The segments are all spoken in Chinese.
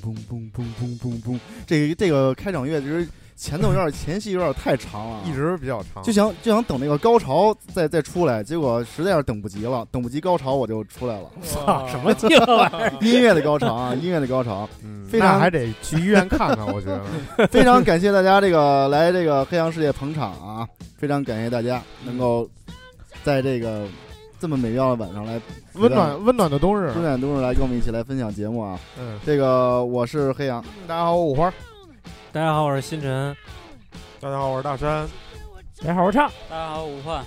嘣嘣嘣嘣嘣嘣嘣，这个这个开场乐就是前奏有点前戏有点太长了，一直比较长，就想就想等那个高潮再再出来，结果实在是等不及了，等不及高潮我就出来了。操，什么劲玩意儿？音乐的高潮啊，音乐的高潮，嗯，非常那还得去医院看看，我觉得。非常感谢大家这个来这个黑羊世界捧场啊，非常感谢大家能够在这个这么美妙的晚上来温暖温暖的冬日，温暖冬日来跟我们一起来分享节目啊。嗯，这个我是黑羊，大家好，我五花，大家好，我是星辰。大家好，我是大山。大家好，我是畅。大家好，武焕。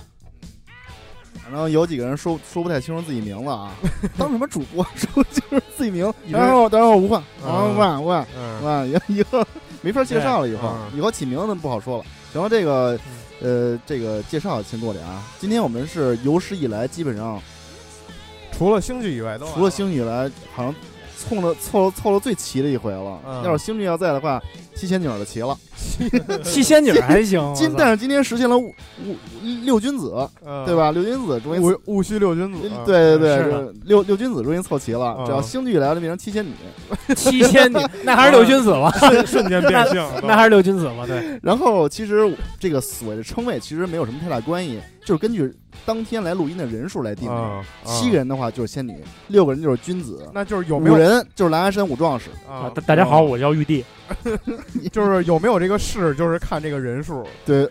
反正有几个人说说不太清楚自己名字啊，当什么主播说清楚自己名。大家好，大家好，吴焕，啊，吴焕，吴焕，吴焕，以以后没法介绍了，以后以后起名字不好说了。行了，这个呃，这个介绍先过点啊。今天我们是有史以来基本上除了星剧以外都除了星剧以来好像凑了凑了凑了最齐的一回了。要是星剧要在的话，七仙女的齐了。七仙女还行，今但是今天实现了五五六君子，对吧？六君子终于戊戊戌六君子，对对对，六六君子终于凑齐了。只要星剧来了，变成七仙女，七仙女那还是六君子吧？瞬瞬间变性，那还是六君子吧？对。然后其实这个所谓的称谓其实没有什么太大关系，就是根据当天来录音的人数来定的。七个人的话就是仙女，六个人就是君子，那就是有没有五人就是狼牙山五壮士啊？大家好，我叫玉帝。就是有没有这个事，就是看这个人数。对，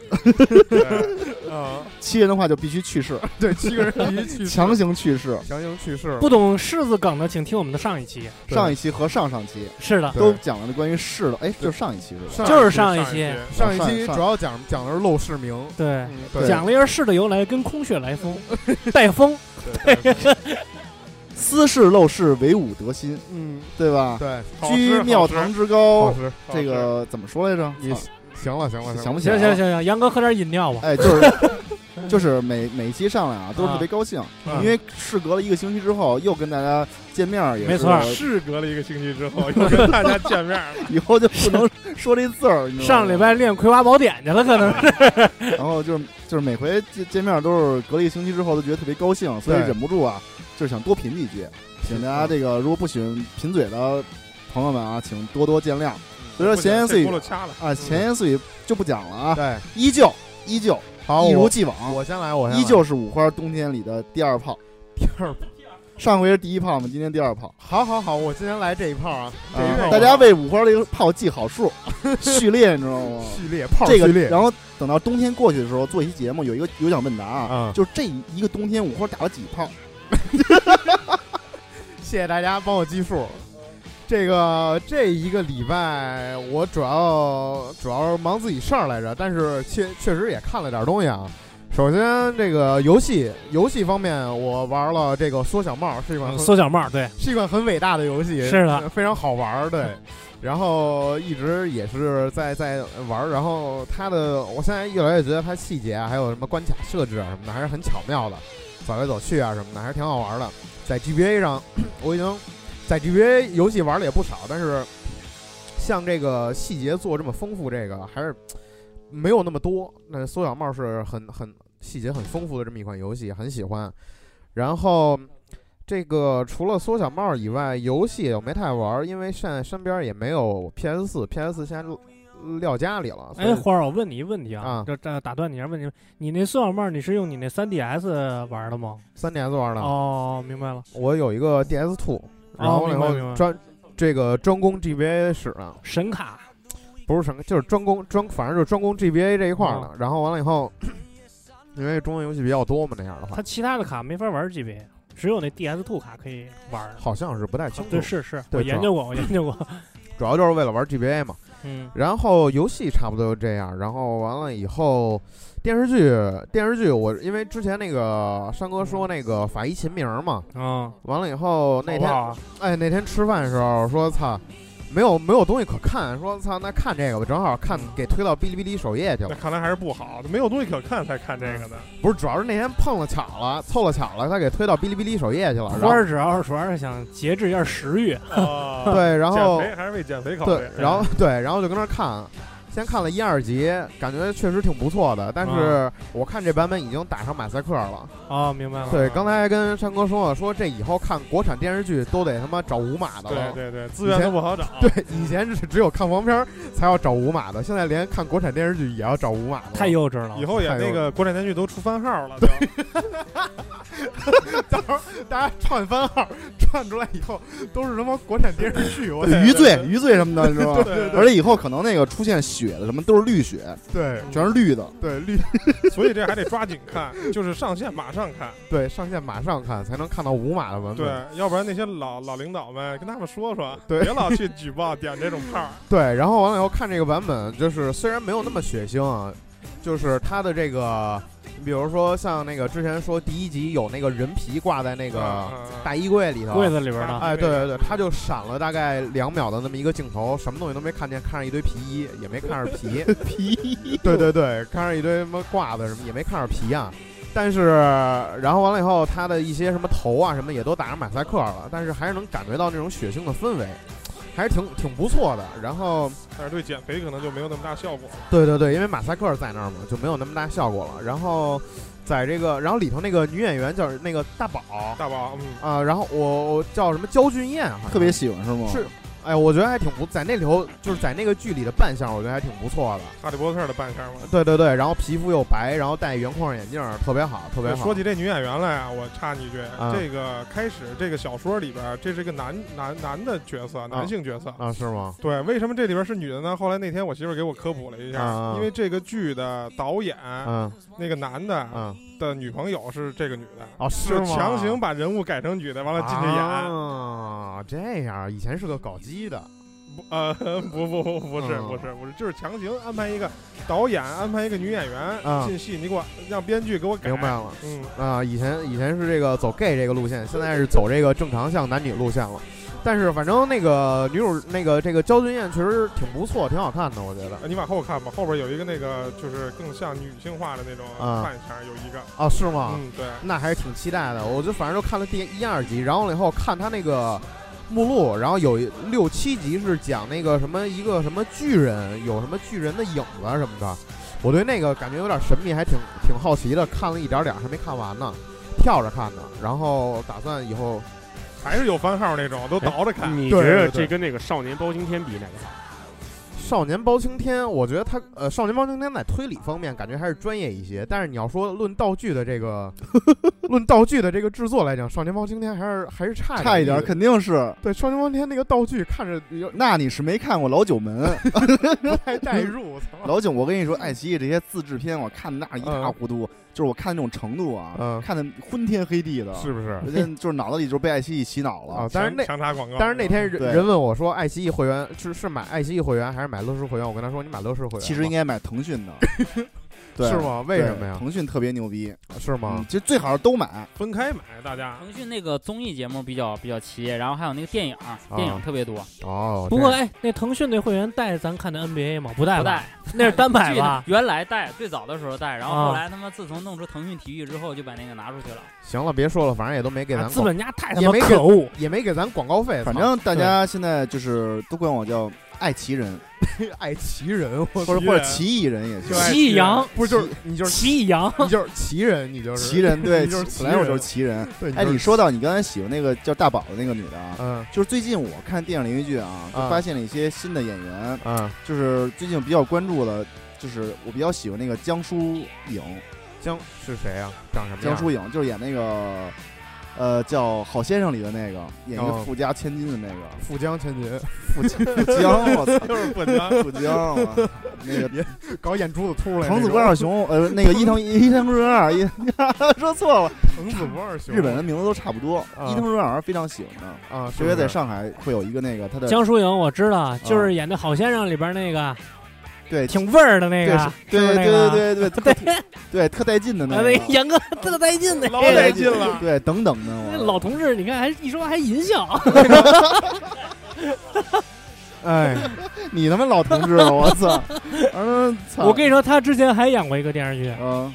啊，七人的话就必须去世。对，七个人必须去世，强行去世，强行去世。不懂柿子梗的，请听我们的上一期、上一期和上上期。是的，都讲了关于士的。哎，就是上一期是吧？就是上一期，上一期。主要讲讲的是陋室铭。对，讲了一下士的由来，跟空穴来风，带风。斯是陋室，惟吾德馨。嗯，对吧？对，居庙堂之高，这这个怎么说来着？你行了，行了，想不行行行行，杨哥喝点饮料吧。哎，就是就是每每一期上来啊，都是特别高兴，因为事隔了一个星期之后，又跟大家见面，也没错。事隔了一个星期之后，又跟大家见面，以后就不能说这字儿。上礼拜练《葵花宝典》去了，可能是。然后就是就是每回见见面都是隔了一个星期之后，都觉得特别高兴，所以忍不住啊。就是想多贫几句，请大家这个如果不喜欢贫嘴的朋友们啊，请多多见谅。所以说闲言碎语啊，闲言碎语就不讲了啊。对，依旧依旧，好，一如既往。我先来，我依旧是五花冬天里的第二炮。第二炮，上回是第一炮嘛，今天第二炮。好好好，我今天来这一炮啊！大家为五花这个炮记好数，序列你知道吗？序列炮这个，然后等到冬天过去的时候，做一期节目，有一个有奖问答啊，就是这一个冬天五花打了几炮。谢谢大家帮我计数。这个这一个礼拜，我主要主要忙自己事儿来着，但是确确实也看了点东西啊。首先，这个游戏游戏方面，我玩了这个缩小帽，是一款缩小帽，对，是一款很伟大的游戏，是的，非常好玩，对。然后一直也是在在玩，然后它的，我现在越来越觉得它细节啊，还有什么关卡设置啊什么的，还是很巧妙的。走来走去啊什么的，还是挺好玩的。在 GBA 上，我已经在 GBA 游戏玩的也不少，但是像这个细节做这么丰富，这个还是没有那么多。那缩小帽是很很细节很丰富的这么一款游戏，很喜欢。然后这个除了缩小帽以外，游戏我没太玩，因为现在身边也没有 PS 四，PS 四现在。撂家里了。哎，花儿，我问你一个问题啊，这这打断你一下，问你，你那缩小帽你是用你那三 DS 玩的吗三 DS 玩的。哦，明白了。我有一个 DS Two，然后以后专这个专攻 GBA 使的。神卡？不是神，就是专攻专，反正就是专攻 GBA 这一块的。然后完了以后，因为中文游戏比较多嘛，那样的话，它其他的卡没法玩 GBA，只有那 DS Two 卡可以玩。好像是不太清楚。对，是是，我研究过，我研究过。主要就是为了玩 GBA 嘛。嗯，然后游戏差不多就这样，然后完了以后，电视剧电视剧我因为之前那个山哥说那个法医秦明嘛，嗯，完了以后那天哎那天吃饭的时候说操。没有没有东西可看，说操，那看这个吧，正好看给推到哔哩哔哩首页去了。那看来还是不好，没有东西可看才看这个的。不是，主要是那天碰了巧了，凑了巧了，他给推到哔哩哔哩首页去了。花儿主要是主要是想节制一下食欲，对，然后减肥还是为减肥考虑。对，然后对，然后就跟那看，先看了一二集，感觉确实挺不错的。但是我看这版本已经打上马赛克了。哦，明白了。对，刚才跟山哥说了，说这以后看国产电视剧都得他妈找无码的了。对对对，资源都不好找。对，以前是只有看黄片才要找无码的，现在连看国产电视剧也要找无码的。太幼稚了。以后也那个国产电视剧都出番号了。对。到时候大家串番号，串出来以后都是什么国产电视剧？余罪、余罪什么的，是吧？对。而且以后可能那个出现血的什么都是绿血，对，全是绿的，对绿。所以这还得抓紧看，就是上线马上看。对，上线马上看才能看到五码的文本。对，要不然那些老老领导们跟他们说说，对，别老去举报点这种炮。对，然后完了以后看这个版本，就是虽然没有那么血腥啊，就是它的这个。你比如说像那个之前说第一集有那个人皮挂在那个大衣柜里头，柜子里边的，哎，对对对，他就闪了大概两秒的那么一个镜头，什么东西都没看见，看着一堆皮衣，也没看着皮。皮衣，对对对，看着一堆什么褂子什么，也没看着皮啊。但是然后完了以后，他的一些什么头啊什么也都打上马赛克了，但是还是能感觉到那种血腥的氛围。还是挺挺不错的，然后但是对减肥可能就没有那么大效果。对对对，因为马赛克在那儿嘛，就没有那么大效果了。然后在这个，然后里头那个女演员叫那个大宝，大宝，嗯啊，然后我我叫什么焦俊艳，特别喜欢是吗？是。哎，我觉得还挺不在那里头，就是在那个剧里的扮相，我觉得还挺不错的。哈利波特的扮相吗？对对对，然后皮肤又白，然后戴圆框眼镜，特别好，特别好。说起这女演员来啊，我插你一句，这个开始这个小说里边，这是一个男男男的角色，男性角色啊？是吗？对，为什么这里边是女的呢？后来那天我媳妇给我科普了一下，因为这个剧的导演，嗯，那个男的，嗯。的女朋友是这个女的哦，是吗？强行把人物改成女的，完了进去演啊，这样，以前是个搞基的。不呃不不不不是不是不是就是强行安排一个导演安排一个女演员进戏，你给我让编剧给我改。明白了，嗯啊，以前以前是这个走 gay 这个路线，现在是走这个正常向男女路线了。但是反正那个女主那个这个焦俊艳确实挺不错，挺好看的，我觉得。你往后看吧，后边有一个那个就是更像女性化的那种扮相，有一个。啊，是吗？嗯，对。那还是挺期待的，我就反正就看了第一二集，然后了以后看他那个。目录，然后有六七集是讲那个什么一个什么巨人，有什么巨人的影子什么的，我对那个感觉有点神秘，还挺挺好奇的，看了一点点还没看完呢，跳着看的，然后打算以后还是有番号那种，都倒着看。你觉得这跟那个少年包青天比哪个好？少年包青天，我觉得他呃，少年包青天在推理方面感觉还是专业一些。但是你要说论道具的这个，论道具的这个制作来讲，少年包青天还是还是差差一点，肯定是。对，少年包青天那个道具看着，那你是没看过老九门，不太代入。老九，我跟你说，爱奇艺这些自制片，我看的那一塌糊涂。就是我看那种程度啊，看的昏天黑地的，是不是？就是脑子里就被爱奇艺洗脑了啊！但是那强插广告，但是那天人人问我说，爱奇艺会员是是买爱奇艺会员还是买乐视会员？我跟他说，你买乐视会员。其实应该买腾讯的。是吗？为什么呀？腾讯特别牛逼，是吗？其实最好是都买，分开买。大家，腾讯那个综艺节目比较比较齐，然后还有那个电影，电影特别多。哦。不过哎，那腾讯那会员带咱看的 NBA 吗？不带，不带，那是单买吧？原来带，最早的时候带，然后后来他妈自从弄出腾讯体育之后，就把那个拿出去了。行了，别说了，反正也都没给咱。资本家太他妈可恶，也没给咱广告费。反正大家现在就是都管我叫。爱奇人，爱奇人，或者或者奇异人也行。奇异羊不是就是你就是奇异羊，你就是奇人，你就是奇人，对，就是本来我就是奇人。对，哎，你说到你刚才喜欢那个叫大宝的那个女的啊，嗯，就是最近我看电影连续剧啊，就发现了一些新的演员，嗯，就是最近比较关注的，就是我比较喜欢那个江疏影，江是谁啊？长什么？江疏影就是演那个。呃，叫好先生里的那个演一个富家千金的那个。富江千金，富富江，我操，就是富江，富江，那个别搞眼珠子凸了。藤子不二雄，呃，那个伊藤 伊藤润二，一 说错了，藤子不二雄，日本的名字都差不多。伊藤润二非常喜欢的。啊，因为在上海会有一个那个他的江疏影，我知道，就是演的好先生里边那个。对，挺味儿的那个，对对对对对对，对特带劲的那个，杨哥特带劲的，老带劲了，对，等等的，老同志，你看还一说还淫笑，哎，你他妈老同志，我操，嗯，我跟你说，他之前还演过一个电视剧，嗯，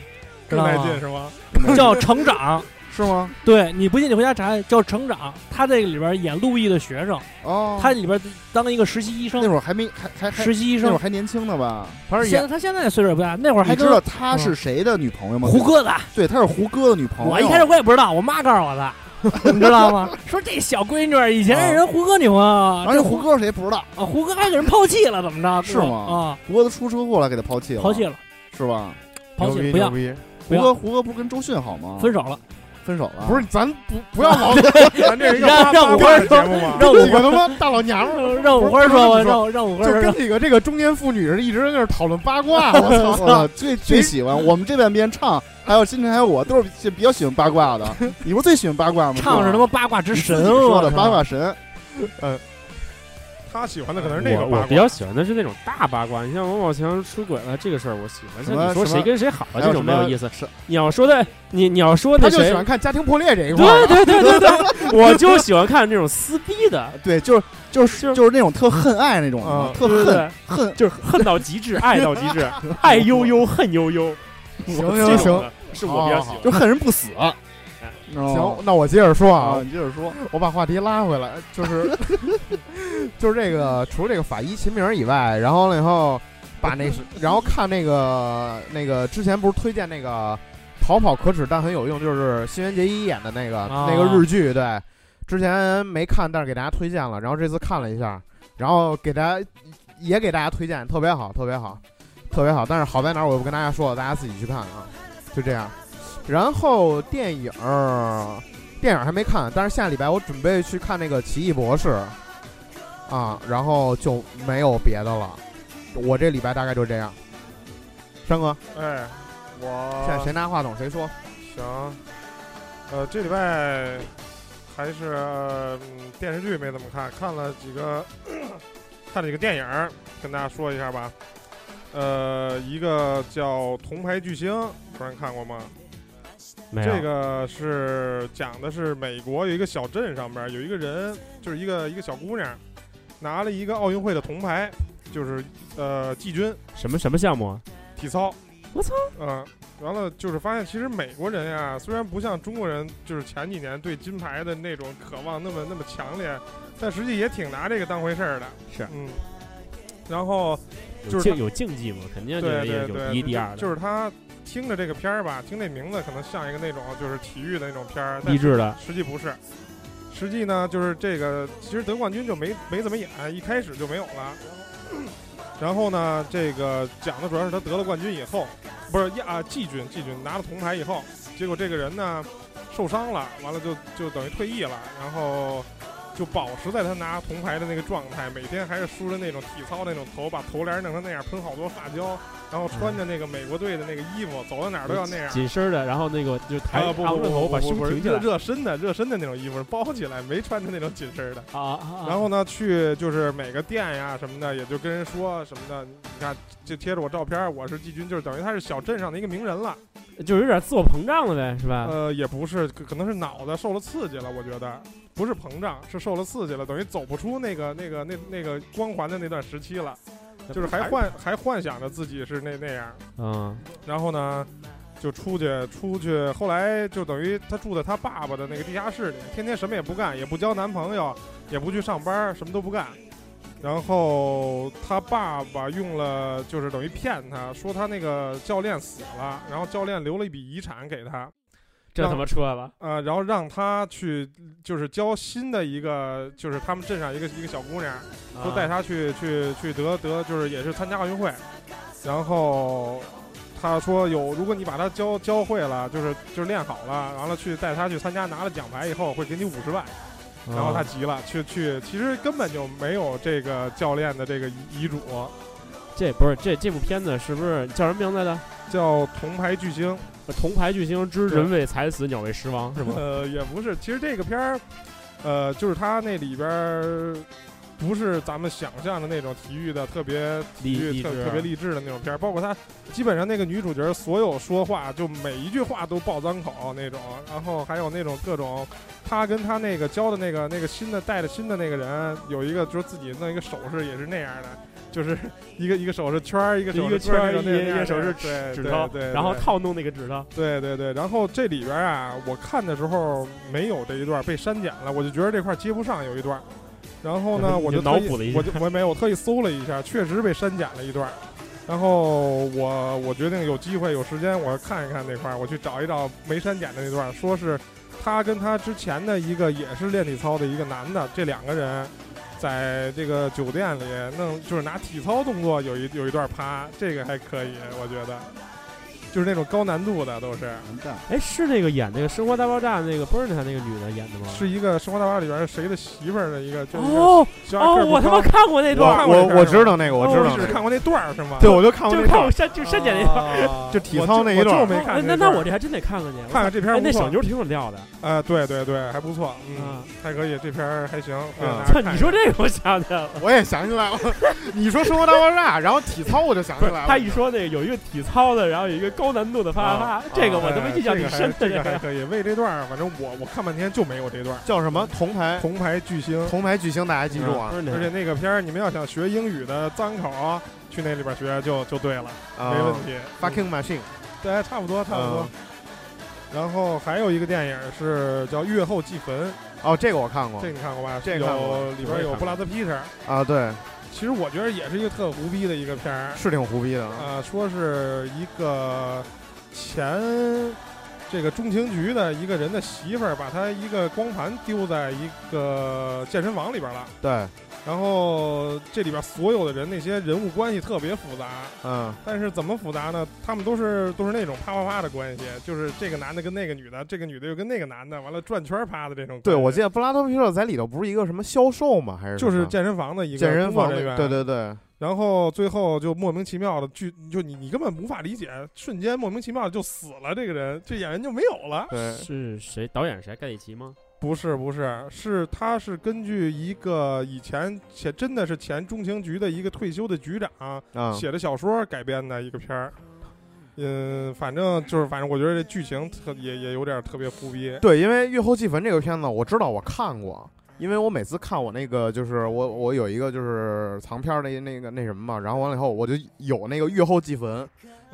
更带劲是吗？叫《成长》，是吗？对，你不信你回家查，叫《成长》，他这个里边演陆毅的学生，哦，他里边当一个实习医生，那会儿还没还还实习医生，那会儿还年轻呢吧？他是现他现在岁数也不大，那会儿还知道他是谁的女朋友吗？胡歌的，对，他是胡歌的女朋友。我一开始我也不知道，我妈告诉我的。你知道吗？说这小闺女以前是人胡歌女朋友，这胡歌谁不知道啊？胡歌还给人抛弃了，怎么着？是吗？啊，胡歌都出车祸了，给他抛弃了，抛弃了，是吧？抛弃不要。胡歌胡歌不是跟周迅好吗？分手了。分手了，不是咱不不要老 咱这是一个让五花节目吗？让五个他妈大老娘们儿，让五花说吧，让让五花就跟几个这个中年妇女是一直在那讨论八卦。我操，最最喜欢我们这半边唱，还有今天还有我，都是比较喜欢八卦的。你不是最喜欢八卦吗？唱是他妈八卦之神，说的八卦神，嗯。他喜欢的可能是那个我比较喜欢的是那种大八卦。你像王宝强出轨了这个事儿，我喜欢。像你说谁跟谁好了这种没有意思。是你要说的，你你要说那谁，他就喜欢看家庭破裂这一块。对对对对对，我就喜欢看这种撕逼的。对，就是就是就是那种特恨爱那种，特恨恨就是恨到极致，爱到极致，爱悠悠，恨悠悠。行行行，是我比较喜欢，就恨人不死。行，那我接着说啊，你接着说，我把话题拉回来，就是 就是这个，除了这个法医秦明以外，然后了以后把那，然后看那个那个之前不是推荐那个逃跑可耻但很有用，就是新垣结衣演的那个那个日剧，对，之前没看，但是给大家推荐了，然后这次看了一下，然后给大家也给大家推荐，特别好，特别好，特别好，但是好在哪儿我不跟大家说了，大家自己去看啊，就这样。然后电影儿，电影还没看，但是下礼拜我准备去看那个《奇异博士》，啊，然后就没有别的了。我这礼拜大概就这样。山哥，哎，我现在谁拿话筒谁说？行，呃，这礼拜还是电视剧没怎么看，看了几个，看了几个电影，跟大家说一下吧。呃，一个叫《铜牌巨星》，不知道你看过吗？这个是讲的是美国有一个小镇上边有一个人，就是一个一个小姑娘，拿了一个奥运会的铜牌，就是呃季军。什么什么项目？体操。我操。嗯，完了就是发现其实美国人呀，虽然不像中国人，就是前几年对金牌的那种渴望那么那么强烈，但实际也挺拿这个当回事儿的。是。嗯。然后就是有竞技嘛，肯定对对对，第一第二的。就是他。听着这个片儿吧，听这名字可能像一个那种就是体育的那种片儿，励志的。实际不是，实际呢就是这个，其实得冠军就没没怎么演，一开始就没有了。然后呢，这个讲的主要是他得了冠军以后，不是亚季军，季军拿了铜牌以后，结果这个人呢受伤了，完了就就等于退役了，然后。就保持在他拿铜牌的那个状态，每天还是梳着那种体操那种头，把头帘弄成那样，喷好多发胶，然后穿着那个美国队的那个衣服，走到哪儿都要那样。紧身的，然后那个就抬着头，把胸挺起来。热身的，热身的那种衣服包起来，没穿着那种紧身的。啊。然后呢，去就是每个店呀什么的，也就跟人说什么的。你看，就贴着我照片，我是季军，就是等于他是小镇上的一个名人了，就有点自我膨胀了呗，是吧？呃，也不是，可能是脑子受了刺激了，我觉得。不是膨胀，是受了刺激了，等于走不出那个那个那那个光环的那段时期了，就是还幻还幻想着自己是那那样，嗯，然后呢，就出去出去，后来就等于他住在他爸爸的那个地下室里，天天什么也不干，也不交男朋友，也不去上班，什么都不干，然后他爸爸用了就是等于骗他说他那个教练死了，然后教练留了一笔遗产给他。这他妈出来了啊！然后让他去，就是教新的一个，就是他们镇上一个一个小姑娘，说带她去去去得得，就是也是参加奥运会。然后他说有，如果你把她教教会了，就是就是练好了，完了去带她去参加，拿了奖牌以后会给你五十万。然后他急了，去去，其实根本就没有这个教练的这个遗遗嘱。这不是这这部片子是不是叫什么名字的？叫《铜牌巨星》。铜牌巨星之人为财死，鸟为食亡，是吗？呃，也不是，其实这个片儿，呃，就是他那里边儿不是咱们想象的那种体育的特别体育特特别励志的那种片儿，包括他基本上那个女主角所有说话就每一句话都爆脏口那种，然后还有那种各种，他跟他那个教的那个那个新的带着新的那个人有一个就是自己弄一个手势也是那样的。就是 一个一个手势圈儿，一个手一个圈儿，一个手势指指头，对，然后套弄那个指头。对对对，然后这里边啊，我看的时候没有这一段被删减了，我就觉得这块接不上有一段。然后呢，我就脑补了一下，我就我没有，我特意搜了一下，确实被删减了一段。然后我我决定有机会有时间我看一看那块儿，我去找一找没删减的那段，说是他跟他之前的一个也是练体操的一个男的，这两个人在这个酒店里弄，就是拿体操动作有一有一段趴，这个还可以，我觉得。就是那种高难度的都是，哎，是那个演那个《生活大爆炸》那个 b e r n 那个女的演的吗？是一个《生活大爆炸》里边谁的媳妇儿的一个？哦哦，我他妈看过那段，我我知道那个，我知道，是看过那段是吗？对，我就看过，就看过删就删减那段，就体操那一段，我没看。那那我这还真得看看去，看看这片那小妞挺有料的。啊，对对对，还不错，嗯，还可以，这片还行。操，你说这个我想起来了，我也想起来了。你说《生活大爆炸》，然后体操我就想起来了。他一说那个有一个体操的，然后有一个高难度的啪啪啪。这个我他妈印象挺深，这个还可以。为这段，反正我我看半天就没有这段。叫什么？铜牌铜牌巨星，铜牌巨星，大家记住啊！而且那个片儿，你们要想学英语的脏口，去那里边学就就对了，没问题。Fucking machine，对，差不多差不多。然后还有一个电影是叫《月后祭坟》，哦，这个我看过，这你看过吧？这个里边有布拉德皮特啊，对。其实我觉得也是一个特胡逼的一个片儿，是挺胡逼的啊。说是一个。前这个中情局的一个人的媳妇儿，把他一个光盘丢在一个健身房里边了。对，然后这里边所有的人那些人物关系特别复杂。嗯，但是怎么复杂呢？他们都是都是那种啪啪啪的关系，就是这个男的跟那个女的，这个女的又跟那个男的，完了转圈啪的这种。对，我记得布拉德皮特在里头不是一个什么销售吗？还是就是健身房的一个健身房人员？对对对。然后最后就莫名其妙的，就就你你根本无法理解，瞬间莫名其妙的就死了，这个人这演员就没有了。对，是谁？导演谁？盖里奇吗？不是，不是，是他是根据一个以前前真的是前中情局的一个退休的局长写的小说改编的一个片儿。嗯，反正就是反正我觉得这剧情特也也有点特别胡逼。对，因为《月后祭坟》这个片子，我知道我看过。因为我每次看我那个，就是我我有一个就是藏片的那个那什么嘛，然后完了以后我就有那个月后祭坟，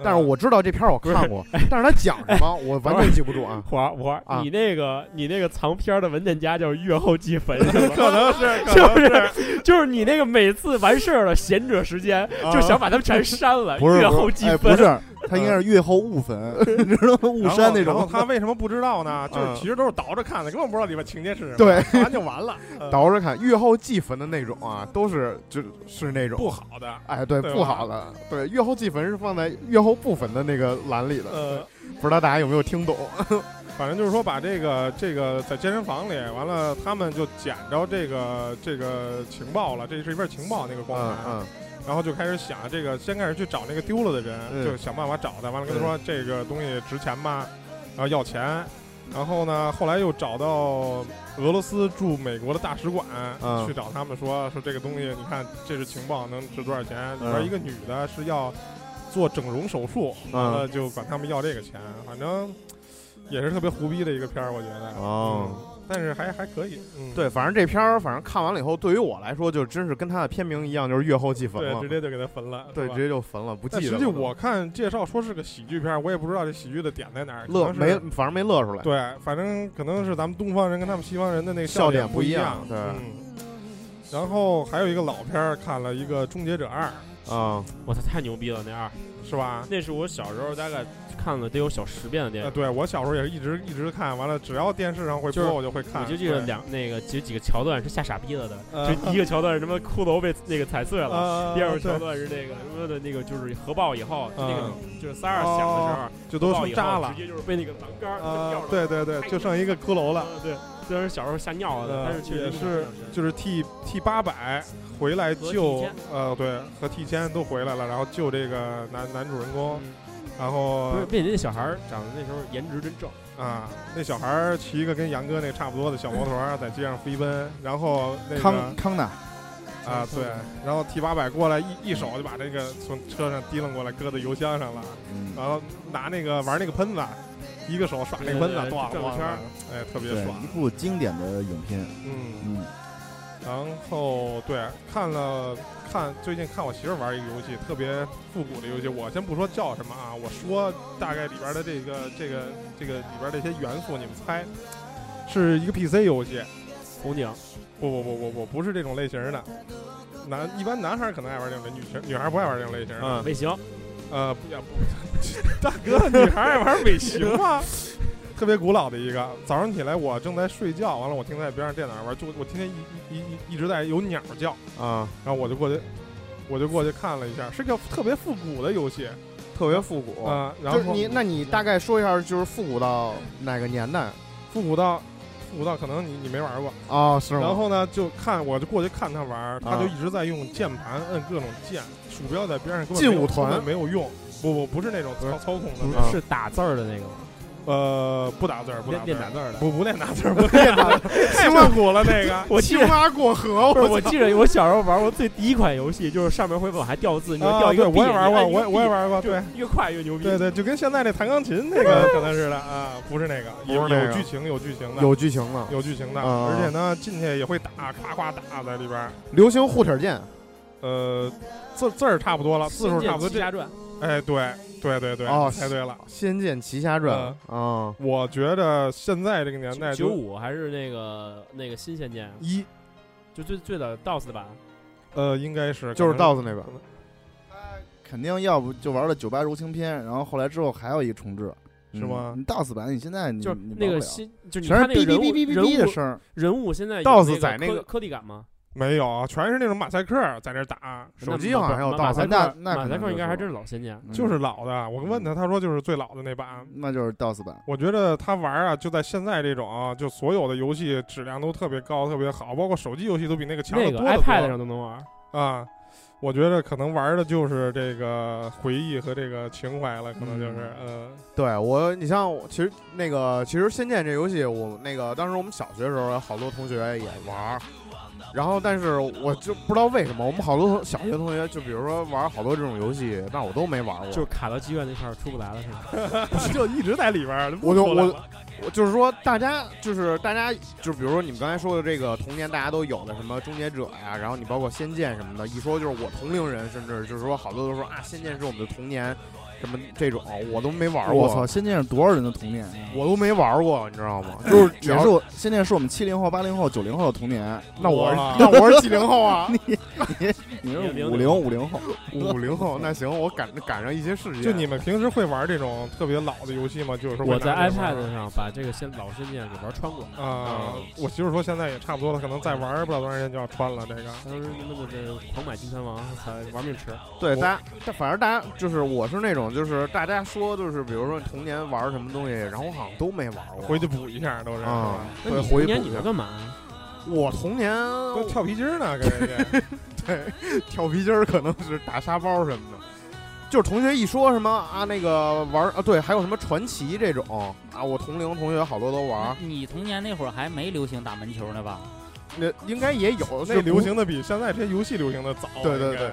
但是我知道这片儿我看过，但是他讲什么我完全记不住啊。花儿花儿，你那个你那个藏片的文件夹叫月后祭坟，可能是 就是 就是你那个每次完事儿了闲者时间就想把它们全删了，月后祭坟不是。他应该是月后雾粉，你知道吗？雾山那种。他为什么不知道呢？就是其实都是倒着看的，根本不知道里面情节是什么。对，看完就完了。倒着看，月后祭坟的那种啊，都是就是那种不好的。哎，对，不好的。对，月后祭坟是放在月后部分的那个栏里的。呃，不知道大家有没有听懂？反正就是说，把这个这个在健身房里，完了他们就捡着这个这个情报了，这是一份情报那个光盘。然后就开始想这个，先开始去找那个丢了的人，就想办法找他。完了跟他说这个东西值钱吗？然后要钱。然后呢，后来又找到俄罗斯驻美国的大使馆，去找他们说说这个东西，你看这是情报，能值多少钱？里边一个女的是要做整容手术，完了就管他们要这个钱。反正也是特别胡逼的一个片儿，我觉得。哦。但是还还可以，对，反正这片儿，反正看完了以后，对于我来说，就真是跟他的片名一样，就是月后即焚了，对，直接就给他焚了，对，直接就焚了，不记得。实际我看介绍说是个喜剧片，我也不知道这喜剧的点在哪儿，乐没，反正没乐出来。对，反正可能是咱们东方人跟他们西方人的那个笑点不一样，对。然后还有一个老片儿，看了一个《终结者二》，啊，我操，太牛逼了，那二是吧？那是我小时候大概。看了得有小十遍的电影，对我小时候也是一直一直看，完了只要电视上会播我就会看。我就记得两那个几几个桥段是吓傻逼了的，就第一个桥段是什么骷髅被那个踩碎了，第二个桥段是那个什么的那个就是核爆以后，那个就是三二响的时候就都出渣了，直接就是被那个栏杆掉对对对，就剩一个骷髅了。对，虽然小时候吓尿了，但是也是就是 T T 八百回来救呃对和 T 千都回来了，然后救这个男男主人公。然后不是，那那小孩长得那时候颜值真正啊！那小孩骑一个跟杨哥那差不多的小摩托在街上飞奔，然后那个康康纳啊对，然后 T 八百过来一一手就把这个从车上提楞过来搁在油箱上了，然后拿那个玩那个喷子，一个手耍那个喷子，转了圈，哎，特别爽！一部经典的影片，嗯嗯。然后对看了看最近看我媳妇玩一个游戏，特别复古的游戏。我先不说叫什么啊，我说大概里边的这个这个这个里边这些元素，你们猜，是一个 PC 游戏。红警？不不不不不，不是这种类型的。男一般男孩可能爱玩这种，女女孩不爱玩这种类型。嗯，尾行。呃，不不，大哥，女孩爱玩尾行吗？特别古老的一个，早上起来我正在睡觉，完了我听在边上电脑上玩，就我听见一一一一直在有鸟叫啊，然后我就过去，我就过去看了一下，是个特别复古的游戏，特别复古啊。然后你那你大概说一下，就是复古到哪个年代？复古到复古到可能你你没玩过啊，是吗？然后呢，就看我就过去看他玩，他就一直在用键盘摁各种键，鼠标在边上根劲舞团。没有用，不不不是那种操操控的，是打字儿的那个吗？呃，不打字儿，不练打字儿的，不不练打字儿，不 练打字儿，太复古了那个。我青蛙过河，我记得我小时候玩过最第一款游戏，就是上面会往下掉字，你掉一个。我也玩过，我我也玩过，对，越快越牛逼。对对，就跟现在那弹钢琴那个可能似的啊，不是那个，有有剧情，有剧情的，有剧情的，有剧情的，而且呢，进去也会打，夸夸打在里边。流行护体键，呃，字字儿差不多了，字数差不多。这家传，哎，对。对对对，哦，猜对了，《仙剑奇侠传》啊，我觉得现在这个年代，九五还是那个那个新《仙剑》一，就最最早 DOS 版，呃，应该是就是 DOS 那版，他肯定要不就玩了《九八柔情篇》，然后后来之后还有一个重置，是吗？你？DOS 版你现在你就那个新，就全是哔哔哔哔哔的声，人物现在 DOS 在那个颗粒感吗？没有，全是那种马赛克在那打。手机好像还有马赛克，那马赛克应该还真是老仙剑，就是老的。我问他，他说就是最老的那版，那就是 DOS 版。我觉得他玩啊，就在现在这种，就所有的游戏质量都特别高，特别好，包括手机游戏都比那个强得多。那个 iPad 上都能玩啊。我觉得可能玩的就是这个回忆和这个情怀了，可能就是，呃，对我，你像其实那个，其实仙剑这游戏，我那个当时我们小学的时候，好多同学也玩。然后，但是我就不知道为什么，我们好多小学同学，就比如说玩好多这种游戏，但我都没玩过。就是卡到妓院那块儿出不来了，是吗？就一直在里边儿。我就我我就是说，大家就是大家，就比如说你们刚才说的这个童年，大家都有的什么终结者呀，然后你包括仙剑什么的，一说就是我同龄人，甚至就是说好多都说啊，仙剑是我们的童年。什么这种我都没玩过。我操，仙剑是多少人的童年？我都没玩过，你知道吗？就是也是我，仙剑是我们七零后、八零后、九零后的童年。那我那我是几零后啊？你你你是五零五零后？五零后？那行，我赶赶上一些事情。就你们平时会玩这种特别老的游戏吗？就是说我在 iPad 上把这个仙老仙剑给玩穿过啊。我媳妇说现在也差不多了，可能再玩不了多长时间就要穿了。这个当时他妈的这狂买金三王才玩命吃。对，大家，反正大家就是我是那种就是大家。说就是，比如说童年玩什么东西，然后我好像都没玩过，回去补一下都是。啊，那童年你在干嘛？我童年跳皮筋呢，跟人家 对，跳皮筋可能是打沙包什么的。就是同学一说什么啊，那个玩啊，对，还有什么传奇这种啊，我同龄同学好多都玩。你童年那会儿还没流行打门球呢吧？那应该也有，那流行的比现在这些游戏流行的早。对对对。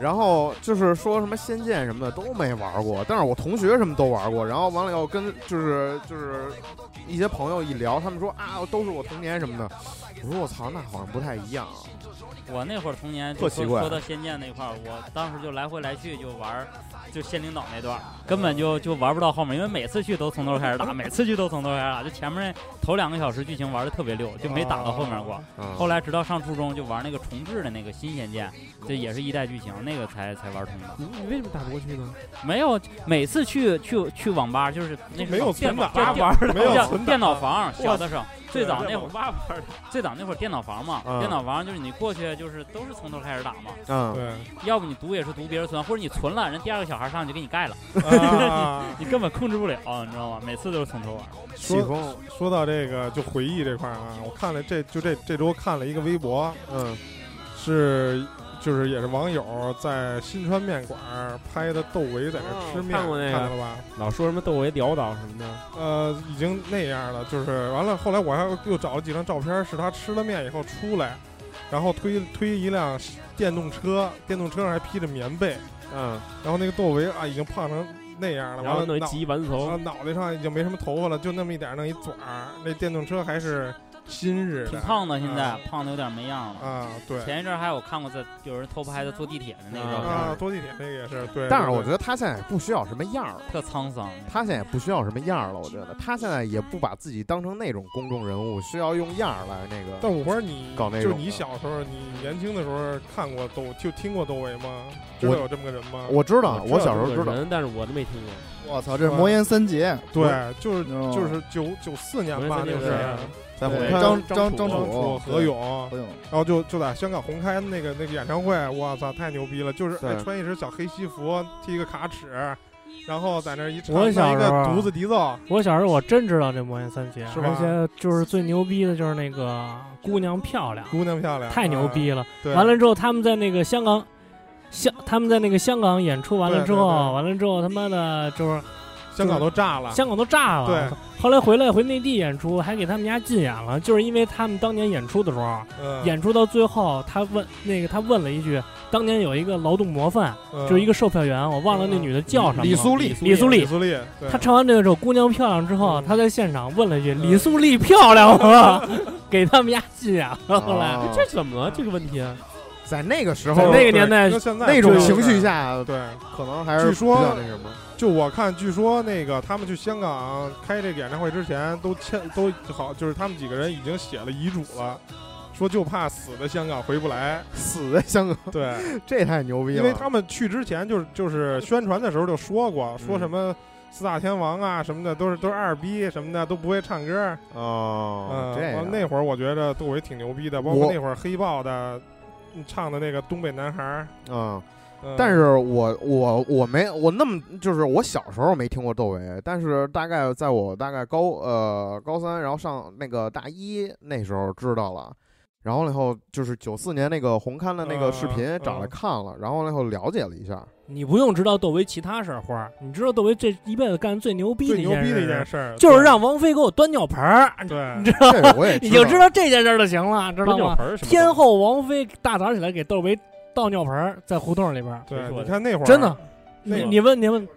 然后就是说什么仙剑什么的都没玩过，但是我同学什么都玩过。然后完了以后跟就是就是一些朋友一聊，他们说啊都是我童年什么的。我说我操，那好像不太一样。啊我那会儿童年就说到仙剑那块儿，我当时就来回来去就玩，就仙灵岛那段，根本就就玩不到后面，因为每次去都从头开始打，每次去都从头开始打，就前面头两个小时剧情玩的特别溜，就没打到后面过。后来直到上初中就玩那个重置的那个新仙剑，这也是一代剧情，那个才才玩通的。你你为什么打不过去呢？没有，每次去去去网吧就是那没有电脑玩的，没有电脑房小的时候。最早那会儿，最早那会儿电脑房嘛，电脑房就是你过去就是都是从头开始打嘛。嗯，对。要不你读也是读别人存，或者你存了，人第二个小孩上去就给你盖了，你根本控制不了，你知道吗？每次都是从头玩。说说到这个就回忆这块啊，我看了这就这这周看了一个微博，嗯，是。就是也是网友在新川面馆拍的窦唯在那吃面，看过那个了吧？老说什么窦唯潦倒什么的。呃，已经那样了。就是完了，后来我还又找了几张照片，是他吃了面以后出来，然后推推一辆电动车，电动车上还披着棉被。嗯。然后那个窦唯啊，已经胖成那样了。完了，弄一鸡丸子头。脑袋上已经没什么头发了，就那么一点，弄一嘴儿。那电动车还是新日，挺胖的，现在胖的有点没样了啊。对，前一阵还有看过在有人偷拍他坐地铁的那个照片啊，坐地铁那个也是。对，但是我觉得他现在不需要什么样了，特沧桑。他现在也不需要什么样了，我觉得他现在也不把自己当成那种公众人物，需要用样来那个。但五花，你搞那种，就你小时候，你年轻的时候看过窦，就听过窦唯吗？知道有这么个人吗？我知道，我小时候知道，但是我都没听过。我操，这是魔岩三杰，对，就是就是九九四年吧，那是在张张张楚何勇，然后就就在香港红开那个那个演唱会，我操，太牛逼了！就是穿一身小黑西服，剃一个卡尺，然后在那一唱一个独子笛奏。我小时候我真知道这魔岩三杰，而且就是最牛逼的就是那个姑娘漂亮，姑娘漂亮，太牛逼了。完了之后他们在那个香港。香他们在那个香港演出完了之后，完了之后他妈的就是香港都炸了，香港都炸了。对，后来回来回内地演出，还给他们家禁演了，就是因为他们当年演出的时候，演出到最后，他问那个他问了一句，当年有一个劳动模范，就是一个售票员，我忘了那女的叫什么，李苏丽，李苏丽，李苏丽。他唱完这个首《姑娘漂亮》之后，他在现场问了一句：“李苏丽漂亮吗？” 给他们家禁演了。后来这怎么了？这个问题？在那个时候，那个年代，那种情绪下，对，可能还是据说那什么。就我看，据说那个他们去香港开这个演唱会之前，都签都好，就是他们几个人已经写了遗嘱了，说就怕死在香港回不来，死在香港。对，这太牛逼了。因为他们去之前，就是就是宣传的时候就说过，说什么四大天王啊什么的，都是都是二逼什么的，都不会唱歌。哦，嗯，那会儿我觉得窦唯挺牛逼的，包括那会儿黑豹的。唱的那个东北男孩儿，嗯，但是我我我没我那么就是我小时候没听过窦唯，但是大概在我大概高呃高三，然后上那个大一那时候知道了，然后以后就是九四年那个红刊的那个视频找来看了，然后以后了解了一下。你不用知道窦唯其他事儿，花儿，你知道窦唯这一辈子干最牛逼最牛逼的一件事儿，就是让王菲给我端尿盆儿。对，你知道吗？你就知道这件事就行了，知道吗？天后王菲大早起来给窦唯倒尿盆儿，在胡同里边。对，你看那会儿真的，你你问你问，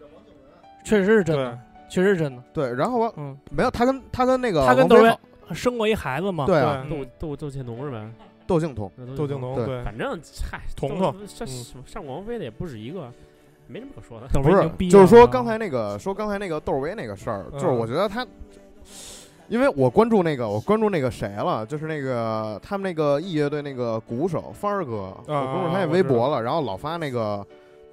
确实是真的，确实是真的。对，然后我嗯，没有他跟他跟那个他跟窦唯生过一孩子嘛？对啊，窦窦窦靖童是吧？窦靖童，窦靖童，对，反正嗨，童童上上王菲的也不止一个。没什么可说的，不是，就是说刚才那个说刚才那个窦唯那个事儿，就是我觉得他，因为我关注那个我关注那个谁了，就是那个他们那个 E 乐队那个鼓手帆儿哥，我关注他也微博了，然后老发那个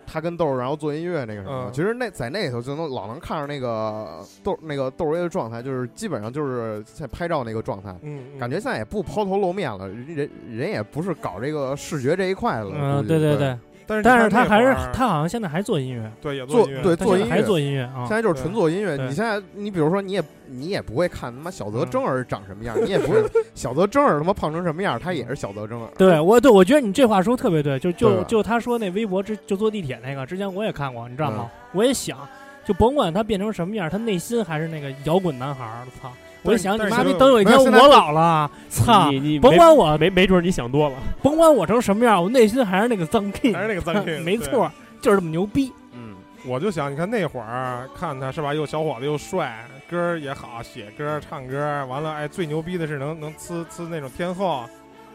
他跟窦然后做音乐那个什么，其实那在那里头就能老能看着那个豆那个豆儿爷的状态，就是基本上就是在拍照那个状态，嗯，感觉现在也不抛头露面了，人人也不是搞这个视觉这一块了，嗯，对对。对。但是但是他还是他好像现在还做音乐，对，也做对做音乐，还做音乐啊！现在就是纯做音乐。你现在你比如说，你也你也不会看他妈小泽征尔长什么样，你也不会 小泽征尔他妈胖成什么样，他也是小泽征尔。对我对我觉得你这话说特别对，就就就他说那微博之就坐地铁那个，之前我也看过，你知道吗？我也想，就甭管他变成什么样，他内心还是那个摇滚男孩儿。操！我就想你妈逼，等有一天我老了，操！甭管我没没准你想多了，甭管我成什么样，我内心还是那个脏 King，还是那个脏 King，没错，就是这么牛逼。嗯，我就想，你看那会儿看他是吧，又小伙子又帅，歌儿也好，写歌唱歌，完了哎，最牛逼的是能能呲呲那种天后，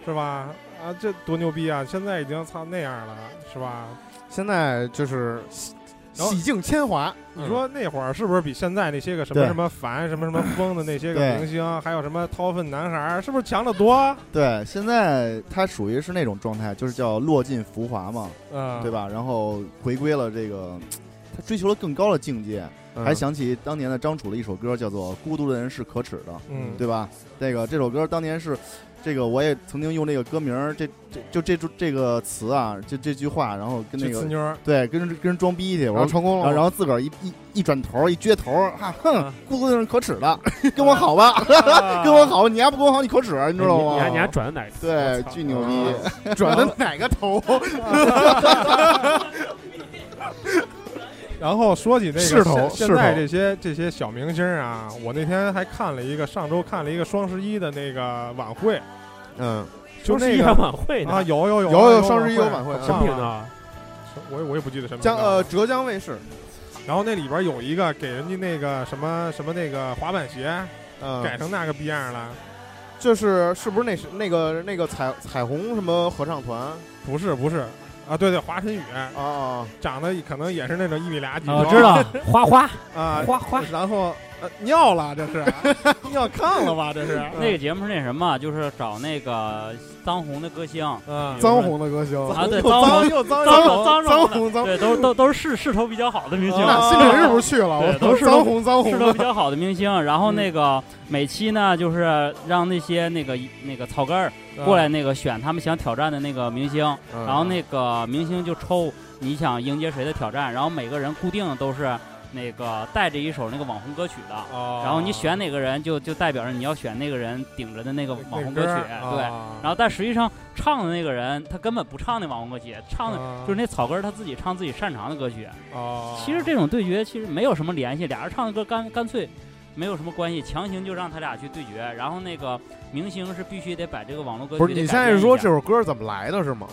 是吧？啊，这多牛逼啊！现在已经操那样了，是吧？现在就是。洗尽铅华，你说那会儿是不是比现在那些个什么什么凡、什么什么疯的那些个明星，还有什么掏粪男孩，是不是强得多？对，现在他属于是那种状态，就是叫落尽浮华嘛，嗯，对吧？然后回归了这个，他追求了更高的境界，还想起当年的张楚的一首歌，叫做《孤独的人是可耻的》，嗯，对吧？那个这首歌当年是。这个我也曾经用这个歌名儿，这这就这这个词啊，就这句话，然后跟那个对跟跟人装逼去，我说成功了，然后自个儿一一一转头一撅头，哈哼，孤独的人可耻的，跟我好吧，跟我好，你还不跟我好，你可耻，你知道吗？你还你还转的哪？对，巨牛逼，转的哪个头？然后说起那个现现在这些这些小明星啊，我那天还看了一个，上周看了一个双十一的那个晚会，嗯，就那个晚会啊，有有有有有双十一有晚会，什么频道？我我也不记得什么。江呃浙江卫视，然后那里边有一个给人家那个什么什么那个滑板鞋，嗯，改成那个逼样了，就是是不是那是那个那个彩彩虹什么合唱团？不是不是啊，对对，华晨宇啊，长得可能也是那种一米俩几。我知道，花花啊，花花，然后。呃，尿了，这是尿炕了吧？这是 那个节目是那什么？就是找那个当红的歌星，嗯，脏红的歌星啊，对，当红又脏脏脏脏红脏，对，都都都是势势头比较好的明星。那新辰是不是去了？对，都是脏红脏红，势头比较好的明星。然后那个每期呢，就是让那些那个那个草根儿过来，那个选他们想挑战的那个明星，然后那个明星就抽你想迎接谁的挑战，然后每个人固定都是。那个带着一首那个网红歌曲的，然后你选哪个人，就就代表着你要选那个人顶着的那个网红歌曲，对。然后但实际上唱的那个人他根本不唱那网红歌曲，唱的就是那草根他自己唱自己擅长的歌曲。哦。其实这种对决其实没有什么联系，俩人唱的歌干干脆没有什么关系，强行就让他俩去对决。然后那个明星是必须得把这个网络歌曲。不是你现在是说这首歌怎么来的是吗？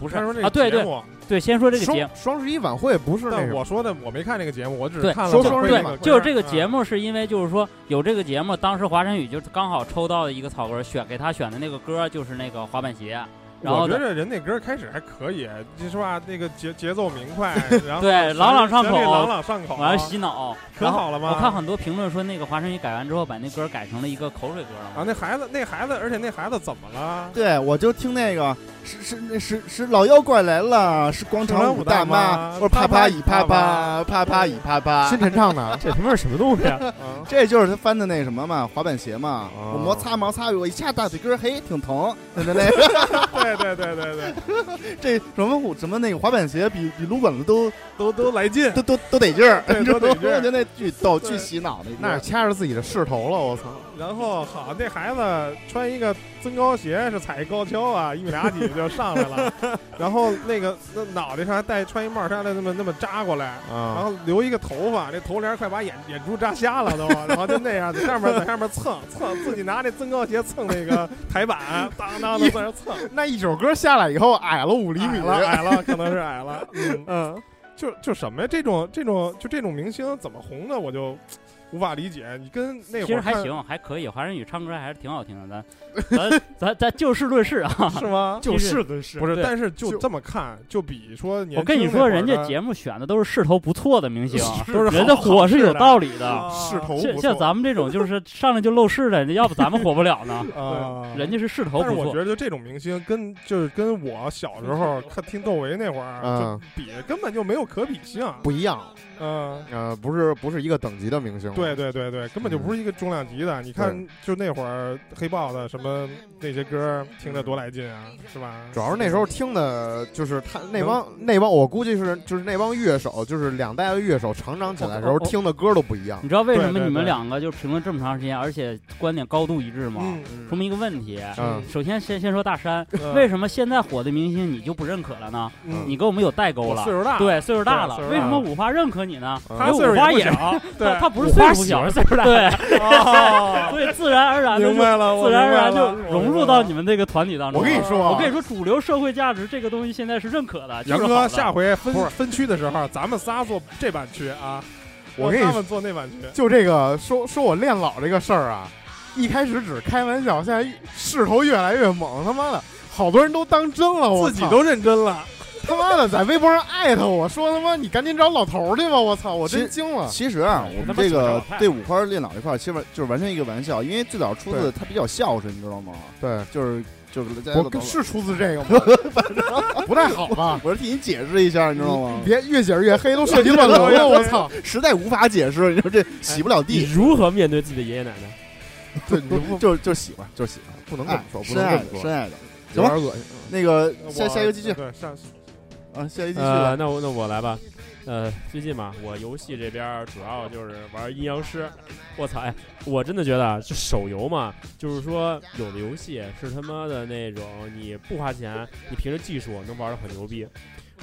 不是啊，对对对，先说这个节目。双十一晚会不是那我说的，我没看那个节目，我只是看了双十一晚会。就是这个节目，是因为就是说有这个节目，当时华晨宇就刚好抽到的一个草根，选给他选的那个歌就是那个滑板鞋。我觉得人那歌开始还可以，就是吧，那个节节奏明快，然后对朗朗上口，朗朗上口，完了洗脑，可好了吗？我看很多评论说那个华晨宇改完之后，把那歌改成了一个口水歌了。啊，那孩子，那孩子，而且那孩子怎么了？对，我就听那个是是那是是老妖怪来了，是广场舞大妈，我啪啪一啪啪啪啪一啪啪，新陈唱的，这他妈是什么东西？这就是他翻的那什么嘛，滑板鞋嘛，我摩擦摩擦，我一掐大腿根，嘿，挺疼，对对对，对对对对对。这什么什么那个滑板鞋比比撸管子都都都来劲，都都都得劲儿，都得劲儿，就那巨逗巨洗脑的，那是掐着自己的势头了，我操！然后好，那孩子穿一个增高鞋是踩一高跷啊，一米俩几就上来了。然后那个那脑袋上还戴穿一帽衫的那么那么扎过来，然后留一个头发，那头帘快把眼眼珠扎瞎了都。然后就那样在上面在上面蹭蹭，自己拿那增高鞋蹭那个台板，当当的在那蹭。那一首歌下来以后矮了五厘米了，矮了可能是矮了。嗯嗯，就就什么呀？这种这种就这种明星怎么红的？我就。无法理解，你跟那会儿其实还行，还可以。华晨宇唱歌还是挺好听的，咱咱咱咱就事论事啊，是吗？就事论事，不是。但是就这么看，就比说，我跟你说，人家节目选的都是势头不错的明星，都是人家火是有道理的。势头像像咱们这种，就是 上来就露势的，要不咱们火不了呢。啊，人家是势头不错。但是我觉得，就这种明星，跟就是跟我小时候看听窦唯那会儿比，根本就没有可比性，不一样。嗯呃，不是不是一个等级的明星。对对对对，根本就不是一个重量级的。你看，就那会儿黑豹的什么那些歌，听着多来劲啊，是吧？主要是那时候听的，就是他那帮那帮，我估计是就是那帮乐手，就是两代的乐手成长起来的时候听的歌都不一样。你知道为什么你们两个就评论这么长时间，而且观点高度一致吗？说明一个问题。嗯。首先先先说大山，为什么现在火的明星你就不认可了呢？你跟我们有代沟了。岁数大。对，岁数大了。为什么五花认可你呢？他岁数花也小，他他不是岁数小，岁数大。对，所以自然而然明白了，自然而然就融入到你们这个团体当中。我跟你说，我跟你说，主流社会价值这个东西现在是认可的。杨哥，下回分分区的时候，咱们仨坐这版区啊，我跟他们坐那版区。就这个说说我练老这个事儿啊，一开始只是开玩笑，现在势头越来越猛，他妈的，好多人都当真了，我自己都认真了。他妈的，在微博上艾特我说他妈你赶紧找老头去吧！我操，我真惊了。其实啊，我们这个对五花练脑这块，其实就是完全一个玩笑，因为最早出自他比较孝顺，你知道吗？对，就是就是我是出自这个吗？反 正不太好吧？我是替你解释一下，你知道吗？别越解释越黑，都涉及乱伦了，我操！实在无法解释，你说这洗不了地，如何面对自己的爷爷奶奶？对，就就喜欢，就喜欢，不能这么说，深爱的，深爱的，有点恶心。那个下下一个继续。对，上。啊，下一继续。呃，那我那我来吧。呃，最近嘛，我游戏这边主要就是玩阴阳师。我操，哎，我真的觉得啊，就手游嘛，就是说有的游戏是他妈的那种你不花钱，你凭着技术能玩的很牛逼。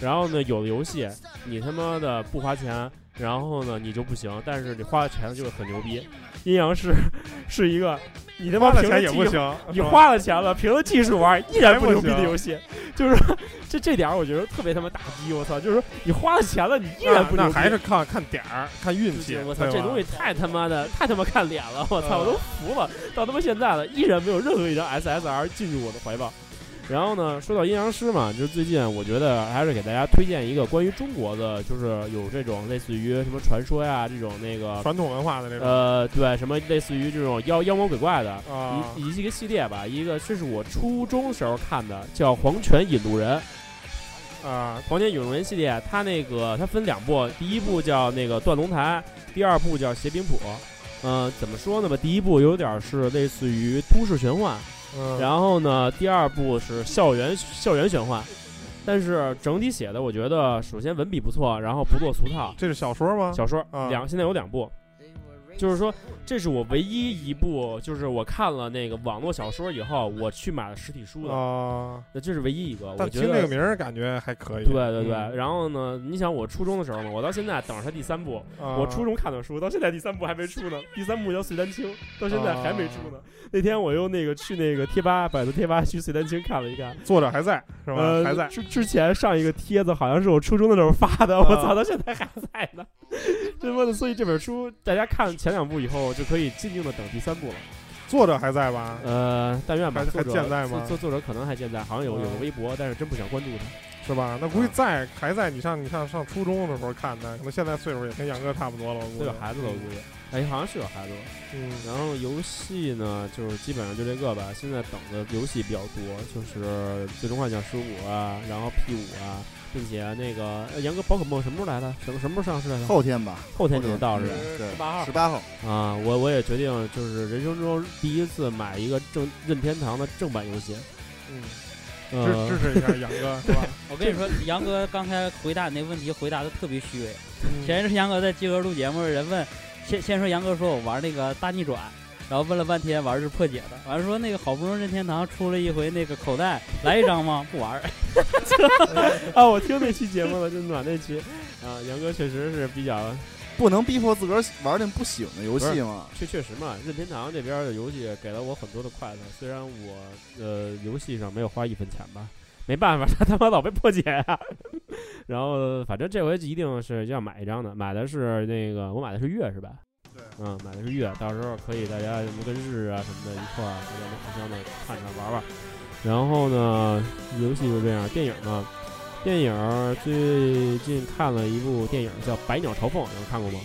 然后呢，有的游戏你他妈的不花钱，然后呢你就不行，但是你花了钱就是很牛逼。阴阳师 是一个。你他妈花了钱也不行，你花了钱了，凭着技术玩依然不牛逼的游戏。就是说这这点我觉得特别他妈打击，我操！就是说你花了钱了，你依然不那还是看看点儿，看运气。我操，这东西太他妈的太他妈看脸了，我操，我都服了。到他妈现在了，依然没有任何一张 SSR 进入我的怀抱。然后呢，说到阴阳师嘛，就是最近我觉得还是给大家推荐一个关于中国的，就是有这种类似于什么传说呀，这种那个传统文化的那种，呃，对，什么类似于这种妖妖魔鬼怪的一一个系列吧。一个这是我初中时候看的，叫《黄泉引路人》啊，《黄泉引路人》系列，它那个它分两部，第一部叫那个断龙台，第二部叫邪兵谱。嗯，怎么说呢吧？第一部有点是类似于都市玄幻。然后呢，第二部是校园校园玄幻，但是整体写的我觉得，首先文笔不错，然后不落俗套。这是小说吗？小说，两现在有两部。就是说，这是我唯一一部，就是我看了那个网络小说以后，我去买了实体书的啊。那这是唯一一个。我觉得听这个名儿感觉还可以。对对对。然后呢，你想我初中的时候嘛，我到现在等着他第三部。我初中看的书，到现在第三部还没出呢。第三部叫《碎丹青》，到现在还没出呢。那天我又那个去那个贴吧，百度贴吧去《碎丹青》看了一看，作者还在是吧？还在。之之前上一个帖子好像是我初中的时候发的，我操，到现在还在呢。真的，所以这本书大家看前两部以后就可以静静的等第三部了。作者还在吧？呃，但愿吧。还健在吗？作作者可能还健在，好像有有个微博，但是真不想关注他，是吧？那估计在还在。你上你上上初中的时候看的，可能现在岁数也跟杨哥差不多了。都有孩子了，我估计。哎，好像是有孩子了。嗯。然后游戏呢，就是基本上就这个吧。现在等的游戏比较多，就是《最终幻想十五》啊，然后 P 五啊。并且那个杨哥宝可梦什么时候来的？什么什么时候上市来的？后天吧，后天就能到是吧？十八号，十八号啊！我我也决定，就是人生中第一次买一个正任天堂的正版游戏。嗯，支支持一下杨哥是吧？我跟你说，杨哥刚才回答那问题回答的特别虚伪。前一阵杨哥在集合录节目，人问，先先说杨哥说我玩那个大逆转。然后问了半天，玩是破解的。完了说那个好不容易任天堂出了一回那个口袋，来一张吗？不玩。啊，我听那期节目了，就暖那期。啊，杨哥确实是比较不能逼迫自个儿玩那不喜欢的游戏嘛。确确实嘛，任天堂这边的游戏给了我很多的快乐。虽然我呃游戏上没有花一分钱吧，没办法，他他妈老被破解啊。然后反正这回一定是要买一张的，买的是那个我买的是月是吧？嗯，买的是月，到时候可以大家什么跟日啊什么的一块儿，大家能互相的看看玩玩。然后呢，游戏就这样，电影呢，电影最近看了一部电影叫《百鸟朝凤》，有看过吗？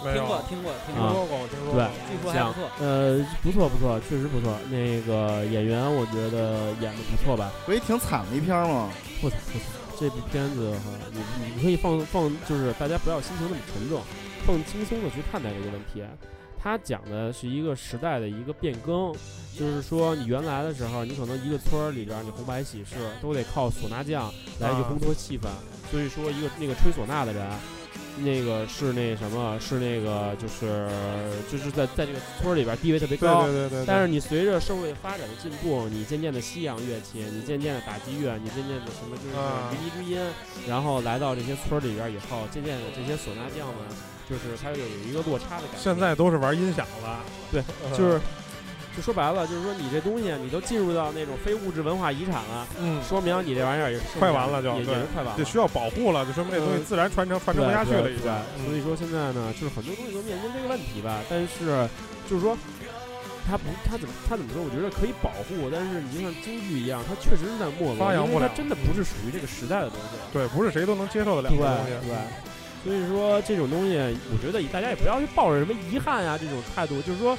听过，听过，听说过，听说过。对，据说还不错。呃，不错，不错，确实不错。那个演员，我觉得演的不错吧？不也挺惨的一片吗？不惨，不惨。这部片子哈，你你可以放放，就是大家不要心情那么沉重。更轻松的去看待这个问题，它讲的是一个时代的一个变更，就是说你原来的时候，你可能一个村儿里边，你红白喜事都得靠唢呐匠来去烘托气氛，所以说一个那个吹唢呐的人，那个是那什么，是那个就是就是在在这个村儿里边地位特别高，对对对。但是你随着社会发展的进步，你渐渐的西洋乐器，你渐渐的打击乐，你渐渐的什么就是靡靡之音，然后来到这些村儿里边以后，渐渐的这些唢呐匠们。就是它有一个落差的感觉。现在都是玩音响了，对，就是，就说白了，就是说你这东西你都进入到那种非物质文化遗产了，嗯，说明你这玩意儿也快完了，就也是快完了，就需要保护了，就说明这东西自然传承传承不下去了，已经。所以说现在呢，就是很多东西都面临这个问题吧。但是就是说，它不，它怎么，它怎么说？我觉得可以保护，但是你就像京剧一样，它确实是在没落，因为它真的不是属于这个时代的东西。对，不是谁都能接受得了的东西。对。所以说这种东西，我觉得大家也不要去抱着什么遗憾啊这种态度，就是说，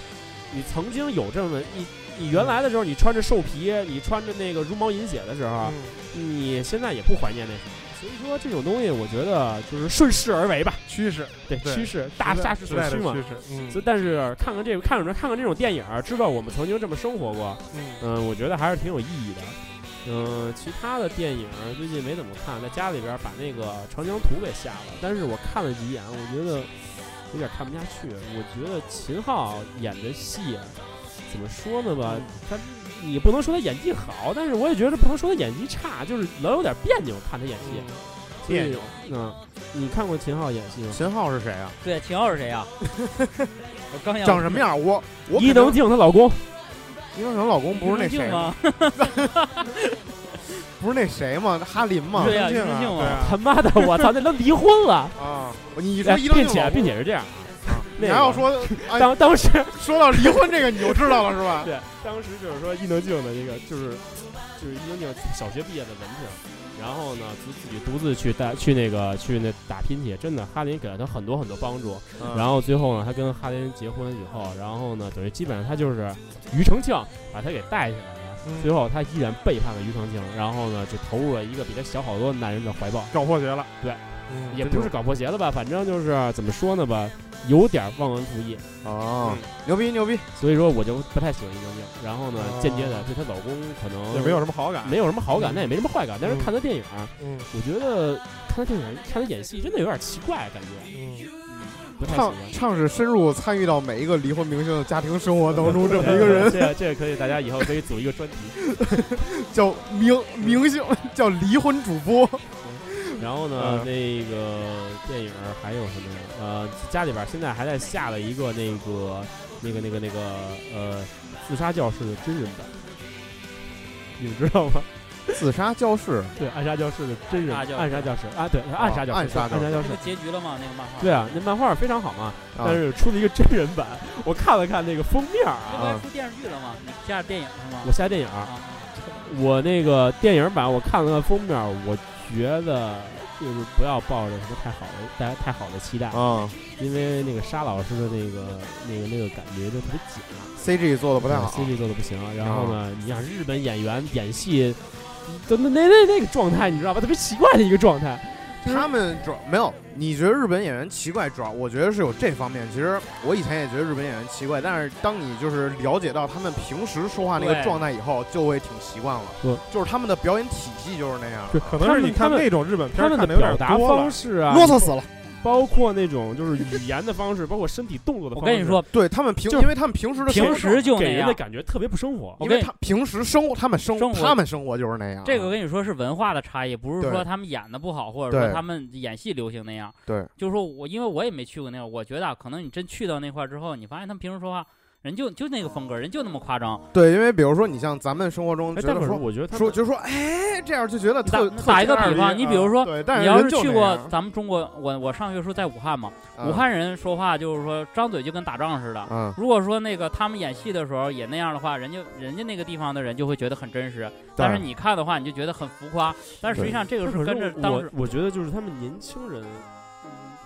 你曾经有这么你你原来的时候，你穿着兽皮，你穿着那个茹毛饮血的时候，你现在也不怀念那什么。所以说这种东西，我觉得就是顺势而为吧，趋势对趋势大大势所趋嘛。趋势，嗯。但是看看这个，看看看看这种电影，知道我们曾经这么生活过，嗯，我觉得还是挺有意义的。嗯，其他的电影最近没怎么看，在家里边把那个《长江图》给下了。但是我看了几眼，我觉得有点看不下去。我觉得秦昊演的戏，怎么说呢吧？他你不能说他演技好，但是我也觉得不能说他演技差，就是老有点别扭。看他演戏，别扭。嗯，你看过秦昊演戏吗？秦昊是谁啊？对，秦昊是谁啊？我刚长什么样？我我伊能静她老公。伊能静老公不是那谁吗？不 不是那谁吗？哈林吗？对呀，伊能静啊，他妈的，我操，那都离婚了 啊！你说伊能并且并且是这样，你还要说 当当时说到离婚这个，你就知道了是吧？对，当时就是说伊能静的那个就是就是伊能静小学毕业的文凭。然后呢，自自己独自去带去那个去那打拼去，真的，哈林给了他很多很多帮助。然后最后呢，他跟哈林结婚以后，然后呢，等于基本上他就是庾澄庆把他给带起来了。最后他依然背叛了庾澄庆，然后呢，就投入了一个比他小好多男人的怀抱，搞破鞋了。对，也不是搞破鞋了吧，反正就是怎么说呢吧。有点忘恩负义哦，牛逼牛逼，所以说我就不太喜欢伊能静。然后呢，间接的对她老公可能也没有什么好感，没有什么好感，那也没什么坏感。但是看她电影，嗯，我觉得看她电影，看她演戏真的有点奇怪，感觉。嗯，不太唱唱是深入参与到每一个离婚明星的家庭生活当中 这么一个人。这这可以，大家以后可以组一个专题，叫明明星叫离婚主播。然后呢，那个电影还有什么？呃，家里边现在还在下了一个那个、那个、那个、那个呃，自杀教室的真人版，你们知道吗？自杀教室，对，暗杀教室的真人，暗杀教室啊，对，暗杀教室，暗杀暗杀教室，结局了吗？那个漫画？对啊，那漫画非常好嘛，但是出了一个真人版，我看了看那个封面啊，出电视剧了吗？你下电影是吗？我下电影，我那个电影版我看了看封面，我。觉得就是不要抱着什么太好的、太太好的期待啊，因为那个沙老师的那个、那个、那个感觉就特别假，CG 做的不太好，CG 做的不行。然后呢，你像日本演员演戏，都那那那那个状态，你知道吧？特别奇怪的一个状态。他们主要没有，你觉得日本演员奇怪？主要我觉得是有这方面。其实我以前也觉得日本演员奇怪，但是当你就是了解到他们平时说话那个状态以后，就会挺习惯了。就是他们的表演体系就是那样。可能是你看那种日本片他们的表达方式啊，啰嗦死了。包括那种就是语言的方式，包括身体动作的方式。我跟你说，对他们平，因为他们平时的平时就给人的感觉特别不生活。因为他平时生活，他们生活，他们生活就是那样。这个我跟你说是文化的差异，不是说他们演的不好，或者说他们演戏流行那样。对，就是说我因为我也没去过那样，我觉得可能你真去到那块之后，你发现他们平时说话。人就就那个风格，人就那么夸张。对，因为比如说，你像咱们生活中，觉得说，我觉得说就说，哎，这样就觉得特打一个比方，你比如说，你要是去过咱们中国，我我上学时候在武汉嘛，武汉人说话就是说张嘴就跟打仗似的。嗯。如果说那个他们演戏的时候也那样的话，人家人家那个地方的人就会觉得很真实。但是你看的话，你就觉得很浮夸。但是实际上这个是跟着当时，我觉得就是他们年轻人。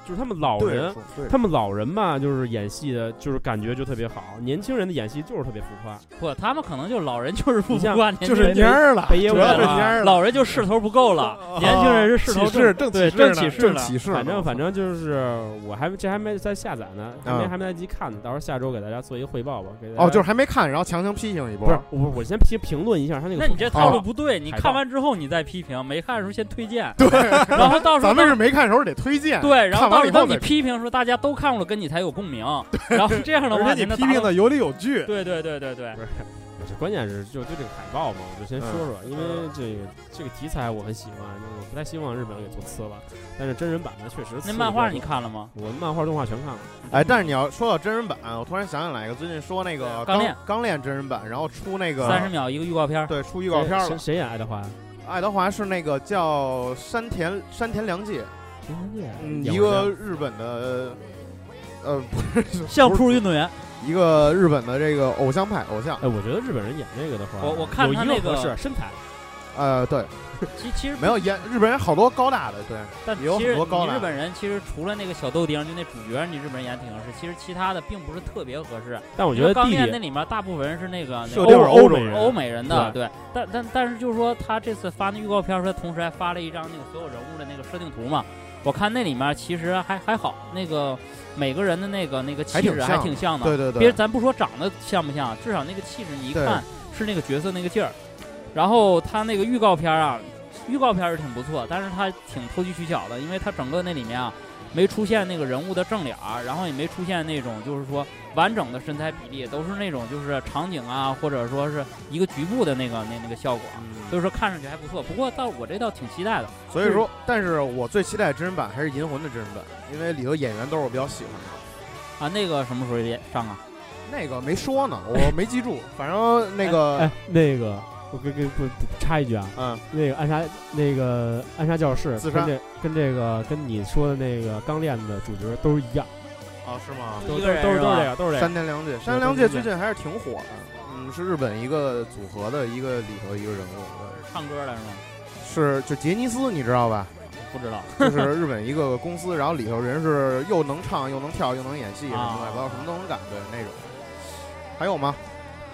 就是他们老人，他们老人吧，就是演戏的，就是感觉就特别好。年轻人的演戏就是特别浮夸。不，他们可能就老人就是不浮夸，就是蔫儿了，主要是蔫儿了。老人就势头不够了，年轻人是势头正对正起势起势。反正反正就是我还这还没在下载呢，还没还没来及看呢。到时候下周给大家做一个汇报吧。哦，就是还没看，然后强行批评一波。不是，我我先评评论一下他那个。那你这套路不对，你看完之后你再批评，没看的时候先推荐。对，然后到时候咱们是没看的时候得推荐。对，然后到时候你批评。说大家都看过了，跟你才有共鸣。然后这样的话，你批评的有理有据。对对对对对。不是，关键是就就这个海报嘛，我就先说说，因为这个这个题材我很喜欢，我不太希望日本给做次了。但是真人版的确实。那漫画你看了吗？我漫画动画全看了。哎，但是你要说到真人版，我突然想起来一个，最近说那个钢炼钢炼真人版，然后出那个三十秒一个预告片，对，出预告片了。谁演爱德华？爱德华是那个叫山田山田凉介，嗯，一个日本的。呃，不是 相扑运动员，一个日本的这个偶像派偶像。哎，我觉得日本人演这个的话，我我看他那个是身材，呃，对，其其实没有演日本人好多高大的，对，但有很多高大。日本人其实除了那个小豆丁，就那主角，你日本人演挺合适。其实其他的并不是特别合适。但我觉得钢炼那里面大部分人是那个设定是欧美人，欧美人的，对。但但但是就是说，他这次发那预告片，说同时还发了一张那个所有人物的那个设定图嘛。我看那里面其实还还好，那个每个人的那个那个气质还挺像的。对对对。别咱不说长得像不像，至少那个气质你一看是那个角色那个劲儿。然后他那个预告片啊，预告片是挺不错，但是他挺投机取巧的，因为他整个那里面啊。没出现那个人物的正脸儿，然后也没出现那种就是说完整的身材比例，都是那种就是场景啊，或者说是一个局部的那个那那个效果，所以说看上去还不错。不过倒我这倒挺期待的。所以说，但是我最期待真人版还是《银魂》的真人版，因为里头演员都是我比较喜欢的。啊，那个什么时候也上啊？那个没说呢，我 没记住。反正那个哎，那个我给给不插一句啊，嗯，那个暗杀那个暗杀教室跟这跟这个跟你说的那个刚练的主角都是一样。啊，是吗？都都都是这个，都是这个。山田凉介，山田凉介最近还是挺火的。嗯，是日本一个组合的一个里头一个人物。唱歌的是吗？是，就杰尼斯，你知道吧？不知道。就是日本一个公司，然后里头人是又能唱又能跳又能演戏什么乱七八糟什么都能干，对那种。还有吗？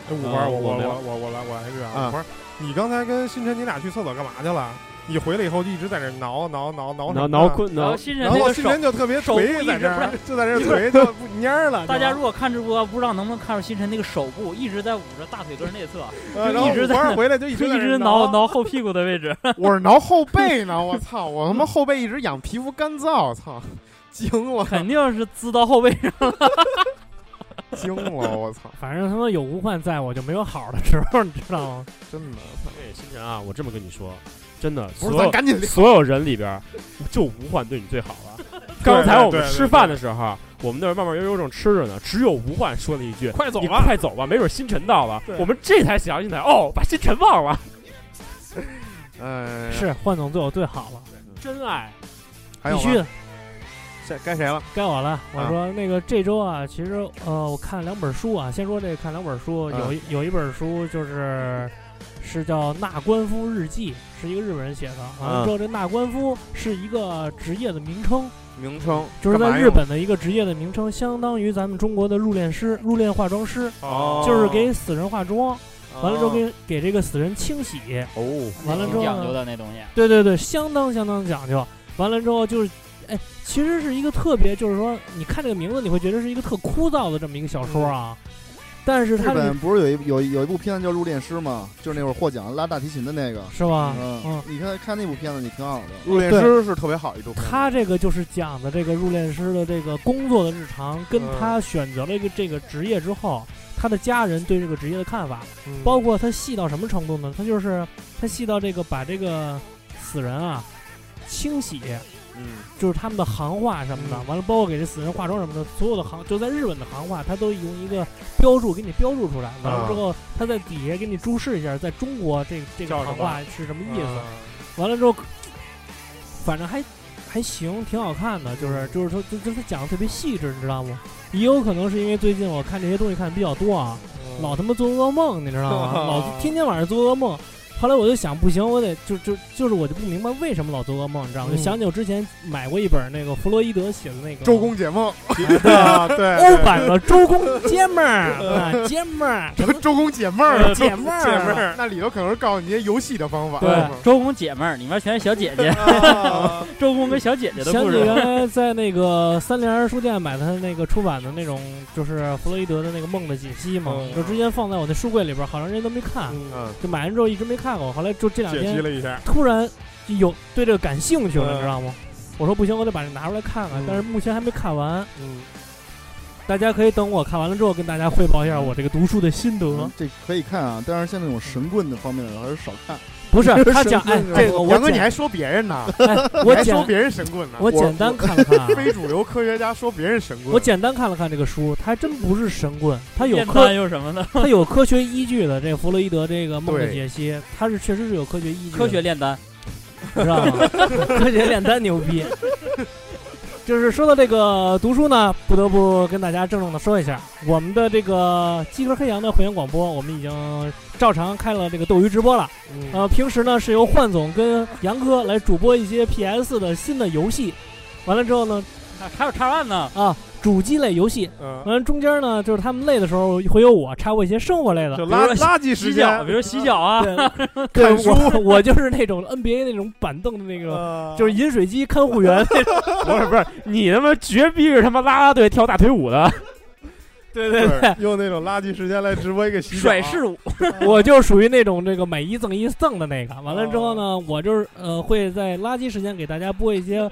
五花，我我我我我来我来一句啊，五花，你刚才跟星辰你俩去厕所干嘛去了？你回来以后就一直在那挠挠挠挠挠挠困，然后新人然后新辰就特别腿在这儿，就在这腿就不蔫了。大家如果看直播，不知道能不能看出新辰那个手部一直在捂着大腿根内侧，就一直在回来就一直一直挠挠后屁股的位置。我是挠后背呢，我操！我他妈后背一直痒，皮肤干燥，操，惊了！肯定是滋到后背上了，惊了！我操！反正他妈有吴焕在，我就没有好的时候，你知道吗？真的，哎！新辰啊，我这么跟你说。真的，不是咱赶紧所有人里边，就吴焕对你最好了。刚才我们吃饭的时候，我们那儿慢慢悠悠正吃着呢，只有吴焕说了一句：“快走吧，快走吧，没准星辰到了。”我们这才想起来，哦，把星辰忘 了。嗯，是焕总对我最好了，真爱，必须的。该谁了？该我了。我说那个这周啊，其实呃，我看两本书啊。先说这看两本书，有一有一本书就是。是叫纳官夫日记，是一个日本人写的。完了之后，这纳官夫是一个职业的名称，名称就是在日本的一个职业的名称，相当于咱们中国的入殓师、入殓化妆师，就是给死人化妆，完了之后给给这个死人清洗。哦，完了之后讲究的那东西，对对对，相当相当讲究。完了之后就是，哎，其实是一个特别，就是说，你看这个名字，你会觉得是一个特枯燥的这么一个小说啊。但是日本不是有一有有一部片子叫《入殓师》吗？就是那会儿获奖拉大提琴的那个，是吗？嗯嗯，你看看那部片子，你挺好的。入殓师是特别好一部。他这个就是讲的这个入殓师的这个工作的日常，跟他选择了一个这个职业之后，他的家人对这个职业的看法，包括他细到什么程度呢？他就是他细到这个把这个死人啊清洗。嗯，就是他们的行话什么的，完了包括给这死人化妆什么的，所有的行就在日本的行话，他都用一个标注给你标注出来。完了之后，他在底下给你注释一下，在中国这这个行话是什么意思。完了之后，反正还还行，挺好看的。就是就是说，就就他讲的特别细致，你知道吗？也有可能是因为最近我看这些东西看的比较多啊，老他妈做噩梦，你知道吗？老天天晚上做噩梦。后来我就想，不行，我得就就就是我就不明白为什么老做噩梦，你知道吗？就想起我之前买过一本那个弗洛伊德写的那个《周公解梦》，对 对，欧版的《周公解梦》啊，解梦，什么？周公解梦，解梦，解梦，那里头可能是告诉你些游戏的方法。对，周公解梦里面全是小姐姐，周公跟小姐姐的故事。原来在那个三联书店买的他那个出版的那种，就是弗洛伊德的那个梦的解析嘛，就之前放在我那书柜里边，好长时间都没看，就买完之后一直没看。看过，后来就这两天突然就有对这个感兴趣了，你知道吗？我说不行，我得把这拿出来看看，但是目前还没看完。嗯，大家可以等我看完了之后，跟大家汇报一下我这个读书的心得。这可以看啊，但是像那种神棍的方面的还是少看。不 是他讲哎，这个杨哥你还说别人呢？我还说别人神棍呢？我简单看了看，非主流科学家说别人神棍。我简单看了看这个书，他还真不是神棍，他有科有什么呢？他有科学依据的。这个弗洛伊德这个梦的解析，他是确实是有科学依据。科学炼丹，知道吗？科学炼丹牛逼。就是说到这个读书呢，不得不跟大家郑重的说一下，我们的这个鸡壳黑羊的会员广播，我们已经照常开了这个斗鱼直播了。呃，平时呢是由焕总跟杨哥来主播一些 PS 的新的游戏，完了之后呢，还有叉 One 呢啊。主机类游戏，嗯，完中间呢，就是他们累的时候会有我插播一些生活类的，就垃垃圾时间，比如洗脚啊，看书。我就是那种 NBA 那种板凳的那个，就是饮水机看护员。不是不是，你他妈绝逼是他妈拉拉队跳大腿舞的。对对对，用那种垃圾时间来直播一个洗脚甩式舞。我就属于那种这个买一赠一赠的那个。完了之后呢，我就是呃会在垃圾时间给大家播一些。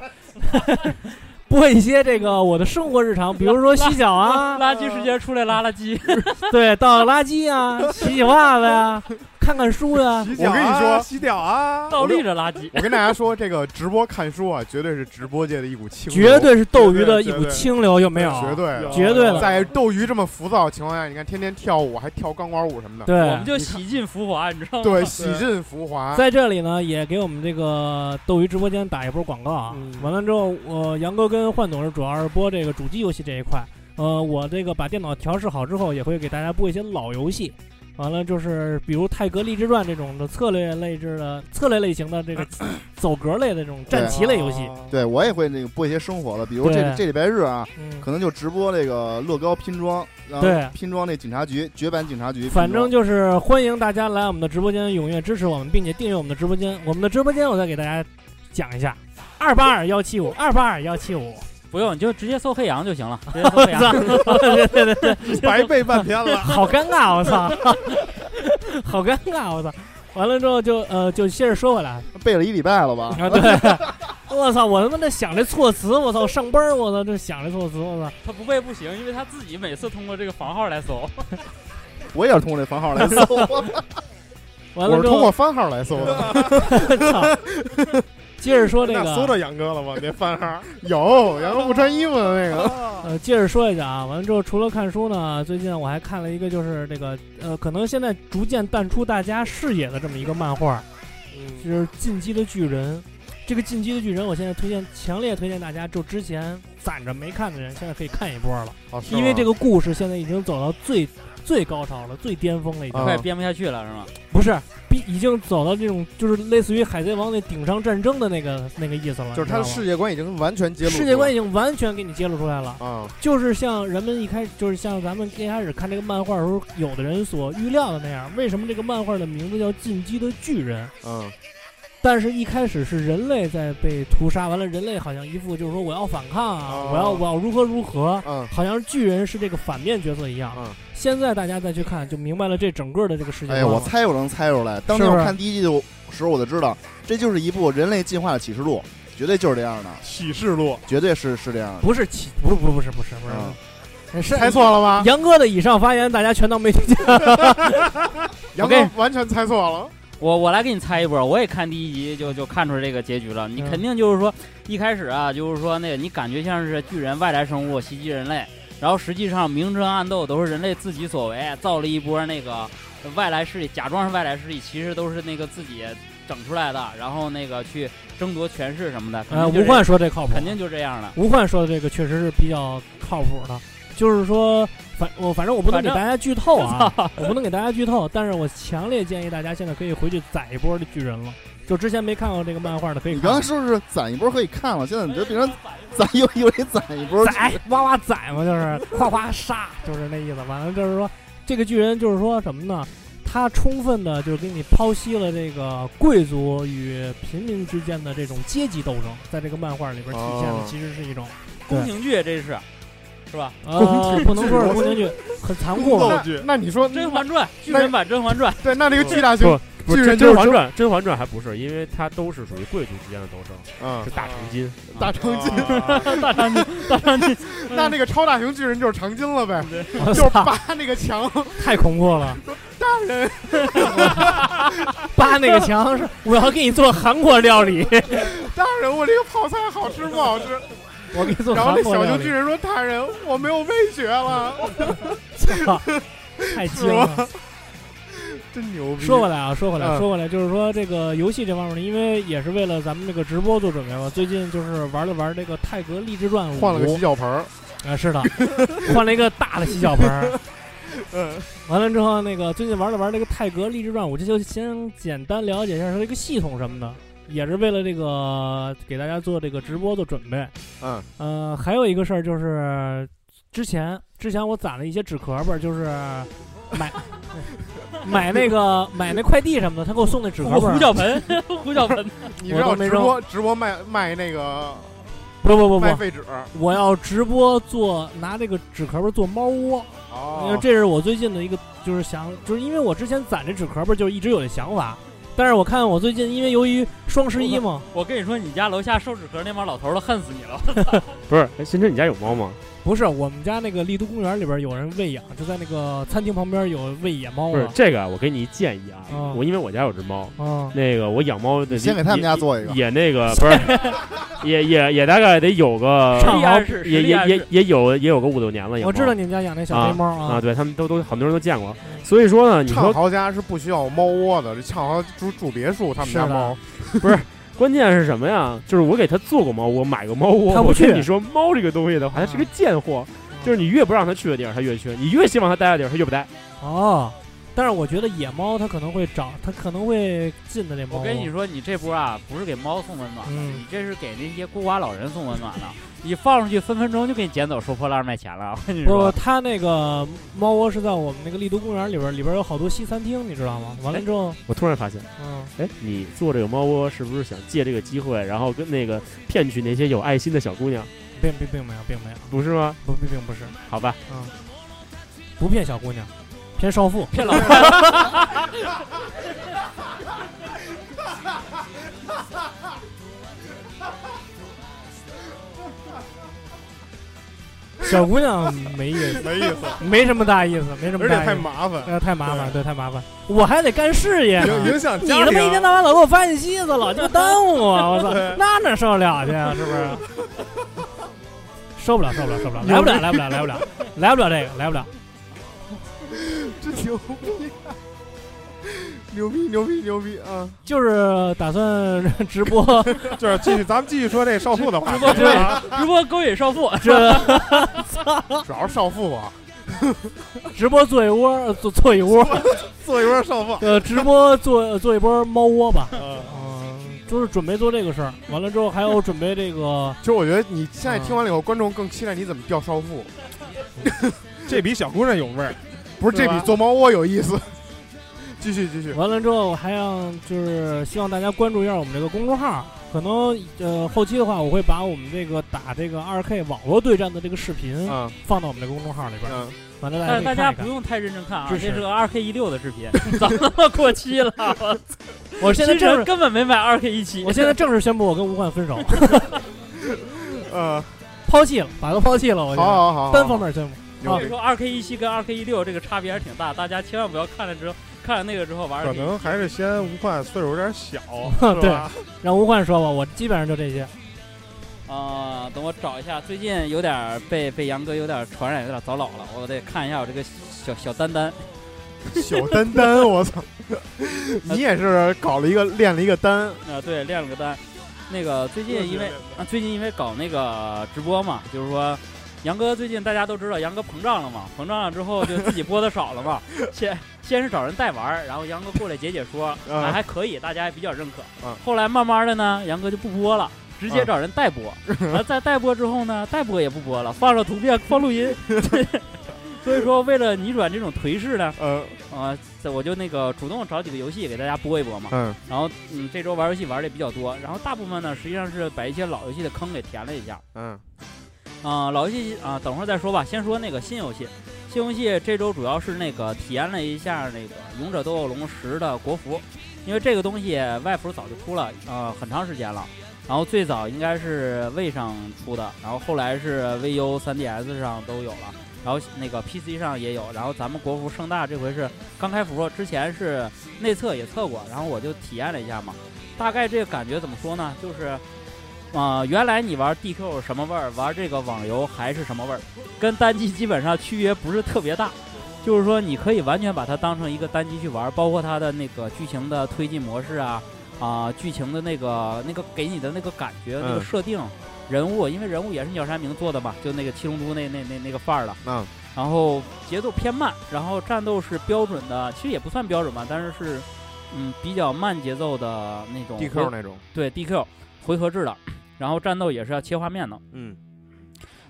播一些这个我的生活日常，比如说洗脚啊，垃圾时间出来拉垃圾，对，倒垃圾啊，洗洗袜子呀。看看书呀。我跟你说，洗脚啊，倒立着垃圾。我跟大家说，这个直播看书啊，绝对是直播界的一股清流，绝对是斗鱼的一股清流，有没有？绝对，绝对的。在斗鱼这么浮躁的情况下，你看天天跳舞，还跳钢管舞什么的，对，我们就洗尽浮华，你知道吗？对，洗尽浮华。在这里呢，也给我们这个斗鱼直播间打一波广告啊。完了之后，我杨哥跟幻总是主要是播这个主机游戏这一块。呃，我这个把电脑调试好之后，也会给大家播一些老游戏。完了就是，比如《泰格励志传》这种的策略类制的策略类型的这个 走格类的这种战棋类游戏。对我也会那个播一些生活的，比如这这礼拜日啊，可能就直播那个乐高拼装，对，拼装那警察局绝版警察局。反正就是欢迎大家来我们的直播间，踊跃支持我们，并且订阅我们的直播间。我们的直播间我再给大家讲一下：二八二幺七五二八二幺七五。不用，你就直接搜黑羊就行了。直接搜黑羊，对对对对，白背半天了，好尴尬，我操，好尴尬，我操。完了之后就呃，就接着说回来，背了一礼拜了吧？啊，对，我操，我他妈在想这措辞，我操，上班我操，这想这措辞，我操，他不背不行，因为他自己每次通过这个房号来搜。我也是通过这房号来搜，完了我是通过番号来搜的。操。接着说这个，搜到杨哥了吗？那番号有 杨哥不穿衣服的那个。呃，接着说一下啊，完了之后除了看书呢，最近我还看了一个，就是这个呃，可能现在逐渐淡出大家视野的这么一个漫画，就是《进击的巨人》。这个《进击的巨人》，我现在推荐，强烈推荐大家，就之前攒着没看的人，现在可以看一波了，因为这个故事现在已经走到最。最高潮了，最巅峰了，已经快编不下去了，是吗？不是，比已经走到这种，就是类似于海贼王那顶上战争的那个那个意思了。就是他的世界观已经完全揭露，世界观已经完全给你揭露出来了。啊，就是像人们一开始，就是像咱们一开始看这个漫画的时候，有的人所预料的那样。为什么这个漫画的名字叫《进击的巨人》？嗯。但是，一开始是人类在被屠杀，完了，人类好像一副就是说我要反抗啊，我要我要如何如何，嗯好像巨人是这个反面角色一样。嗯现在大家再去看，就明白了这整个的这个世界。哎，我猜我能猜出来。当年我看第一季的时候，我就知道这就是一部人类进化的启示录，绝对就是这样的启示录，绝对是是这样的。不是启，不是不是不是不是不是，猜错了吗？杨哥的以上发言，大家全当没听见。杨哥完全猜错了。我我来给你猜一波，我也看第一集就就看出这个结局了。你肯定就是说一开始啊，就是说那个你感觉像是巨人外来生物袭击人类，然后实际上明争暗斗都是人类自己所为，造了一波那个外来势力，假装是外来势力，其实都是那个自己整出来的，然后那个去争夺权势什么的。呃，吴焕说这靠谱，肯定就这样的。吴焕说的这个确实是比较靠谱的，就是说。反我反正我不能给大家剧透啊，我不能给大家剧透，但是我强烈建议大家现在可以回去攒一波的巨人了。就之前没看过这个漫画的可以。你刚刚说是攒一波可以看了，现在你就变成 攒又又得攒一波。攒 哇哇攒嘛，就是夸夸杀，就是那意思。完了就是说，这个巨人就是说什么呢？他充分的就是给你剖析了这个贵族与平民之间的这种阶级斗争，在这个漫画里边体现的其实是一种宫廷剧，这是。是吧？啊，不能说是宫廷剧，很残酷。那你说《甄嬛传》巨人版《甄嬛传》？对，那那个巨大熊，巨人《甄嬛传》《甄嬛传》还不是，因为它都是属于贵族之间的斗争。嗯，是大长今，大长今，大长今，大长今。那那个超大型巨人就是长今了呗？就是扒那个墙，太恐怖了。大人，扒那个墙是我要给你做韩国料理。大人，我这个泡菜好吃不好吃？我给你做。然后那小熊巨人说：“大人，我没有味觉了。”操太精了，真牛逼！说回来啊，说回来，说回来，就是说这个游戏这方面呢，因为也是为了咱们这个直播做准备嘛。最近就是玩了玩这个《泰格励志传》，换了个洗脚盆儿啊，是的，换了一个大的洗脚盆儿。嗯，完了之后，那个最近玩了玩这个《泰格励志传》，我这就先简单了解一下它这个系统什么的。也是为了这个给大家做这个直播做准备，嗯，呃，还有一个事儿就是，之前之前我攒了一些纸壳儿，就是买 买那个买那快递什么的，他给我送那纸壳儿，胡搅盆，胡搅盆，你知道直播直播卖卖那个不不不不卖废纸，我要直播做拿这个纸壳儿做猫窝，哦，因为这是我最近的一个就是想，就是因为我之前攒这纸壳儿，就是一直有这想法。但是我看我最近因为由于双十一嘛，我跟你说，你家楼下收纸壳那帮老头都恨死你了。不是，哎新车，你家有猫吗？不是，我们家那个丽都公园里边有人喂养，就在那个餐厅旁边有喂野猫。不是这个，我给你一建议啊，我因为我家有只猫，那个我养猫的先给他们家做一个，也那个不是，也也也大概得有个，也也也也有也有个五六年了。我知道你们家养那小黑猫啊，对他们都都很多人都见过。所以说呢，你说豪家是不需要猫窝的，这畅豪住住别墅，他们家猫不是。关键是什么呀？就是我给他做过猫窝，买过猫窝。他不去。你说猫这个东西的话，它是个贱货，就是你越不让它去的地儿，它越去；你越希望它待的地儿，它越不待。哦。但是我觉得野猫它可能会找，它可能会进的那猫。我跟你说，你这波啊，不是给猫送温暖的，你这是给那些孤寡老人送温暖的。你放出去，分分钟就给你捡走，收破烂卖钱了。我跟你说，不，他那个猫窝是在我们那个丽都公园里边，里边有好多西餐厅，你知道吗？完了之后，我突然发现，嗯，哎，你做这个猫窝是不是想借这个机会，然后跟那个骗取那些有爱心的小姑娘？并并并没有，并没有，不是吗？不，并并不是。好吧，嗯，不骗小姑娘。骗少妇，骗老太。小姑娘没意思，没意思，没什么大意思，没什么。而且太麻烦，太麻烦，对，太麻烦。我还得干事业，影响你他妈一天到晚老给我发信息子了，就耽误我。我操，那哪受得了去啊？是不是？受不了，受不了，受不了，来不了，来不了，来不了，来不了这个，来不了。牛逼！牛逼！牛逼！牛逼！啊！就是打算直播，就是继续，咱们继续说这少妇的话。直播直播勾引少妇，这主要是少妇啊。直播做一窝，做做一窝，做一窝少妇。呃，直播做做一波猫窝吧。嗯就是准备做这个事儿。完了之后还有准备这个。其实我觉得你现在听完了以后，观众更期待你怎么钓少妇。这比小姑娘有味儿。不是这比做猫窝有意思。继续继续。完了之后，我还让就是希望大家关注一下我们这个公众号。可能呃后期的话，我会把我们这个打这个二 K 网络对战的这个视频放到我们这公众号里边。嗯。完了，但大家不用太认真看啊，这是个二 K 一六的视频，早他妈过期了。我现在正根本没买二 K 一七。我现在正式宣布我跟吴焕分手。呃，抛弃了，把他抛弃了。我好好好，单方面宣布。所以说，二 K 一七跟二 K 一六这个差别还是挺大，大家千万不要看了之后看了那个之后玩。可能还是嫌吴焕岁数有点小，对，让吴焕说吧，我基本上就这些。啊，等我找一下，最近有点被被杨哥有点传染，有点早老了，我得看一下我这个小小丹丹。小丹丹，我操！你也是搞了一个练了一个丹啊？对，练了个丹。那个最近因为啊，最近因为搞那个直播嘛，就是说。杨哥最近大家都知道，杨哥膨胀了嘛？膨胀了之后就自己播的少了嘛。先先是找人代玩，然后杨哥过来解解说，还还可以，大家也比较认可。后来慢慢的呢，杨哥就不播了，直接找人代播。完在代播之后呢，代播也不播了，放上图片，放录音。所以说，为了逆转这种颓势呢，呃啊，我就那个主动找几个游戏给大家播一播嘛。嗯。然后嗯，这周玩游戏玩的比较多，然后大部分呢实际上是把一些老游戏的坑给填了一下。嗯。啊，老游戏啊，等会儿再说吧。先说那个新游戏，新游戏这周主要是那个体验了一下那个《勇者斗恶龙十》的国服，因为这个东西外服早就出了，呃，很长时间了。然后最早应该是位上出的，然后后来是 VU、3DS 上都有了，然后那个 PC 上也有。然后咱们国服盛大这回是刚开服，之前是内测也测过，然后我就体验了一下嘛。大概这个感觉怎么说呢？就是。啊，原来你玩 DQ 什么味儿，玩这个网游还是什么味儿，跟单机基本上区别不是特别大。就是说，你可以完全把它当成一个单机去玩，包括它的那个剧情的推进模式啊，啊，剧情的那个那个给你的那个感觉，那个设定，人物，因为人物也是鸟山明做的嘛，就那个七龙珠那那那那个范儿了。嗯。然后节奏偏慢，然后战斗是标准的，其实也不算标准吧，但是是嗯比较慢节奏的那种。DQ 那种。对 DQ，回合制的。然后战斗也是要切画面的，嗯，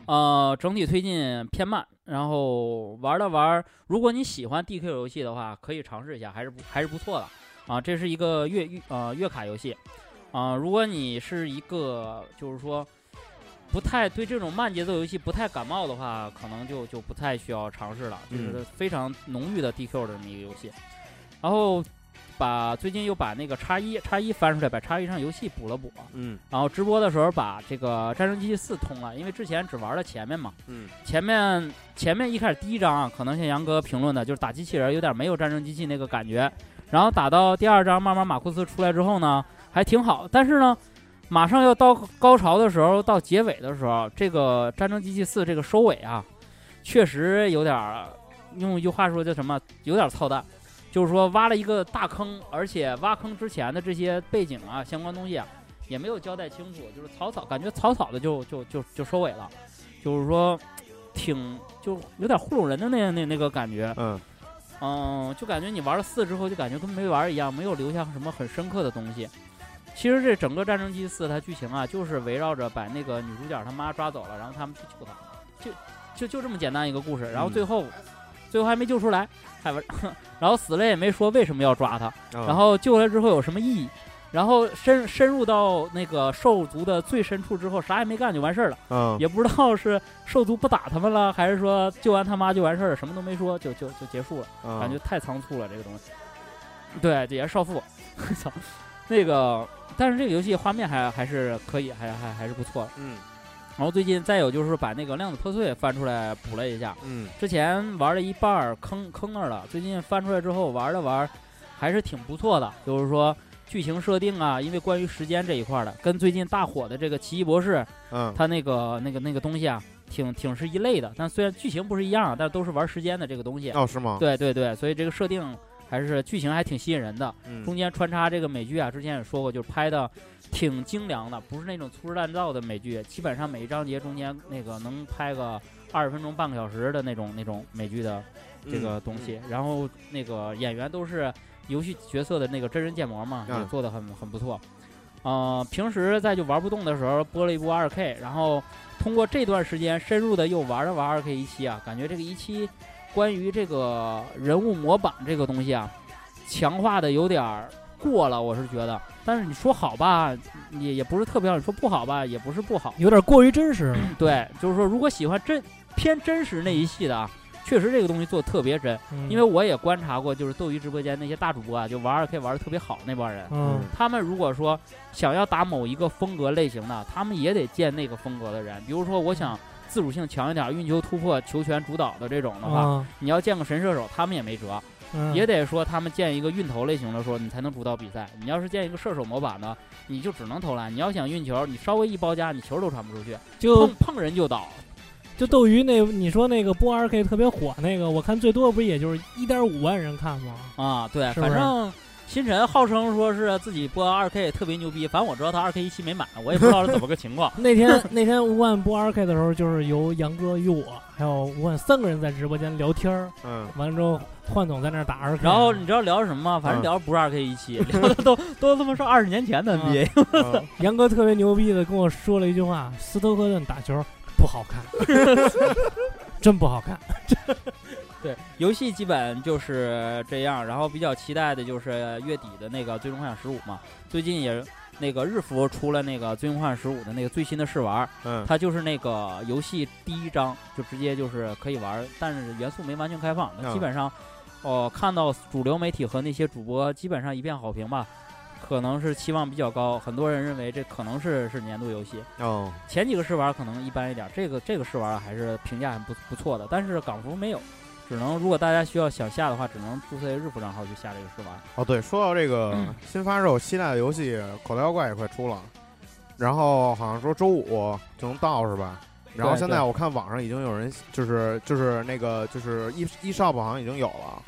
呃，整体推进偏慢。然后玩了玩，如果你喜欢 DQ 游戏的话，可以尝试一下，还是不还是不错的啊。这是一个月月呃月卡游戏啊。如果你是一个就是说不太对这种慢节奏游戏不太感冒的话，可能就就不太需要尝试了。就是非常浓郁的 DQ 的这么一个游戏。然后把最近又把那个叉一叉一翻出来，把叉一上游戏补了补。嗯。然后直播的时候把这个战争机器四通了，因为之前只玩了前面嘛。嗯。前面前面一开始第一章啊，可能像杨哥评论的，就是打机器人有点没有战争机器那个感觉。然后打到第二章，慢慢马库斯出来之后呢，还挺好。但是呢，马上要到高潮的时候，到结尾的时候，这个战争机器四这个收尾啊，确实有点用一句话说叫什么，有点操蛋。就是说挖了一个大坑，而且挖坑之前的这些背景啊、相关东西啊，也没有交代清楚，就是草草，感觉草草的就就就就收尾了。就是说，挺就有点糊弄人的那那那个感觉。嗯。嗯，就感觉你玩了四之后，就感觉跟没玩一样，没有留下什么很深刻的东西。其实这整个《战争机四》它剧情啊，就是围绕着把那个女主角她妈抓走了，然后他们去救她，就就就这么简单一个故事。然后最后，最后还没救出来，还玩，然后死了也没说为什么要抓他，然后救来之后有什么意义？然后深深入到那个兽族的最深处之后，啥也没干就完事儿了。嗯，也不知道是兽族不打他们了，还是说救完他妈就完事儿了，什么都没说就就就结束了。感觉太仓促了，这个东西。对，这也是少妇。操，那个，但是这个游戏画面还还是可以，还还还是不错。嗯。然后最近再有就是把那个量子破碎翻出来补了一下。嗯。之前玩了一半儿坑坑那儿了，最近翻出来之后玩了玩，还是挺不错的。就是说。剧情设定啊，因为关于时间这一块的，跟最近大火的这个奇异博士，嗯，他那个那个那个东西啊，挺挺是一类的。但虽然剧情不是一样，但都是玩时间的这个东西。哦，是吗？对对对，所以这个设定还是剧情还挺吸引人的。嗯，中间穿插这个美剧啊，之前也说过，就是拍的挺精良的，不是那种粗制滥造的美剧。基本上每一章节中间那个能拍个二十分钟、半个小时的那种那种美剧的这个东西。然后那个演员都是。游戏角色的那个真人建模嘛，也做的很很不错。呃，平时在就玩不动的时候播了一部二 K，然后通过这段时间深入的又玩了玩二 K 一期啊，感觉这个一期关于这个人物模板这个东西啊，强化的有点过了，我是觉得。但是你说好吧，也也不是特别好；你说不好吧，也不是不好，有点过于真实。对，就是说如果喜欢真偏真实那一系的啊。确实这个东西做的特别真，因为我也观察过，就是斗鱼直播间那些大主播啊，就玩二 K 玩的特别好那帮人，嗯，他们如果说想要打某一个风格类型的，他们也得见那个风格的人。比如说，我想自主性强一点，运球突破、球权主导的这种的话，你要见个神射手，他们也没辙，也得说他们建一个运投类型的，说你才能主导比赛。你要是建一个射手模板呢，你就只能投篮。你要想运球，你稍微一包夹，你球都传不出去，就碰碰人就倒。就斗鱼那，你说那个播二 K 特别火那个，我看最多不也就是一点五万人看吗？啊，对，反正星辰号称说是自己播二 K 特别牛逼，反正我知道他二 K 一期没满，我也不知道是怎么个情况。那天那天吴万播二 K 的时候，就是由杨哥与我还有吴万三个人在直播间聊天儿，嗯，完了之后换总在那打二 K，然后你知道聊什么吗？反正聊的不是二 K 一期，聊的都都他妈说二十年前的 NBA。杨哥特别牛逼的跟我说了一句话：斯托克顿打球。不好看，真不好看。对，游戏基本就是这样。然后比较期待的就是月底的那个《最终幻想十五》嘛。最近也那个日服出了那个《最终幻想十五》的那个最新的试玩，嗯，它就是那个游戏第一章就直接就是可以玩，但是元素没完全开放。基本上，哦，看到主流媒体和那些主播基本上一片好评吧。可能是期望比较高，很多人认为这可能是是年度游戏哦。前几个试玩可能一般一点，这个这个试玩还是评价很不不错的。但是港服没有，只能如果大家需要想下的话，只能注册日服账号去下这个试玩。哦，对，说到这个新发售期待的游戏，口袋妖怪也快出了，然后好像说周五就能到是吧？然后现在我看网上已经有人就是就是那个就是一一 shop 好像已经有了，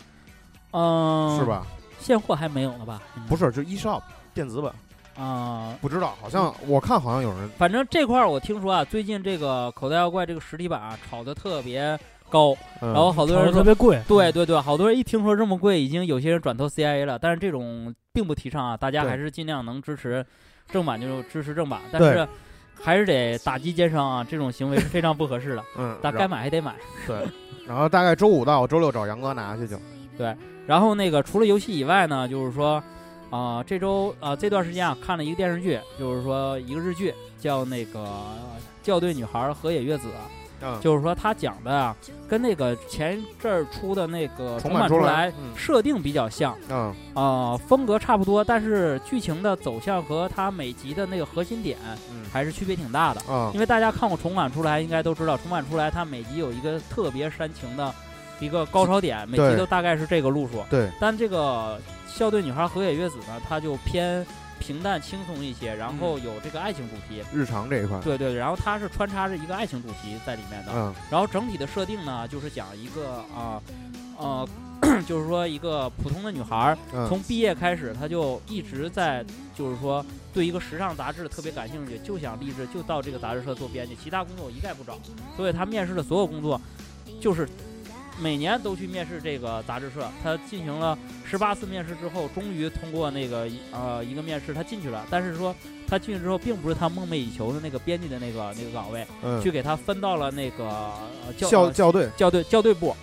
嗯，是吧？现货还没有呢吧？不是，就 eShop 电子版啊，不知道，好像我看好像有人。反正这块儿我听说啊，最近这个口袋妖怪这个实体版啊炒的特别高，然后好多人特别贵。对对对，好多人一听说这么贵，已经有些人转投 CIA 了。但是这种并不提倡啊，大家还是尽量能支持正版就支持正版，但是还是得打击奸商啊，这种行为是非常不合适的。嗯，但该买还得买。对，然后大概周五到周六找杨哥拿去就。对。然后那个除了游戏以外呢，就是说，啊，这周啊这段时间啊看了一个电视剧，就是说一个日剧，叫那个《校对女孩河野月子》，就是说他讲的啊，跟那个前一阵儿出的那个重版出来设定比较像，嗯啊，风格差不多，但是剧情的走向和他每集的那个核心点还是区别挺大的。因为大家看过重版出来，应该都知道重版出来，它每集有一个特别煽情的一个高潮点，每集都大概是这个路数。对，但这个校对女孩河野月子呢，它就偏。平淡轻松一些，然后有这个爱情主题，日常这一块，对对，然后它是穿插着一个爱情主题在里面的，嗯，然后整体的设定呢，就是讲一个啊，呃，就是说一个普通的女孩，从毕业开始，她就一直在，就是说对一个时尚杂志特别感兴趣，就想立志就到这个杂志社做编辑，其他工作我一概不找，所以她面试的所有工作，就是。每年都去面试这个杂志社，他进行了十八次面试之后，终于通过那个呃一个面试，他进去了。但是说他进去之后，并不是他梦寐以求的那个编辑的那个那个岗位，去给他分到了那个校校对校队校队部，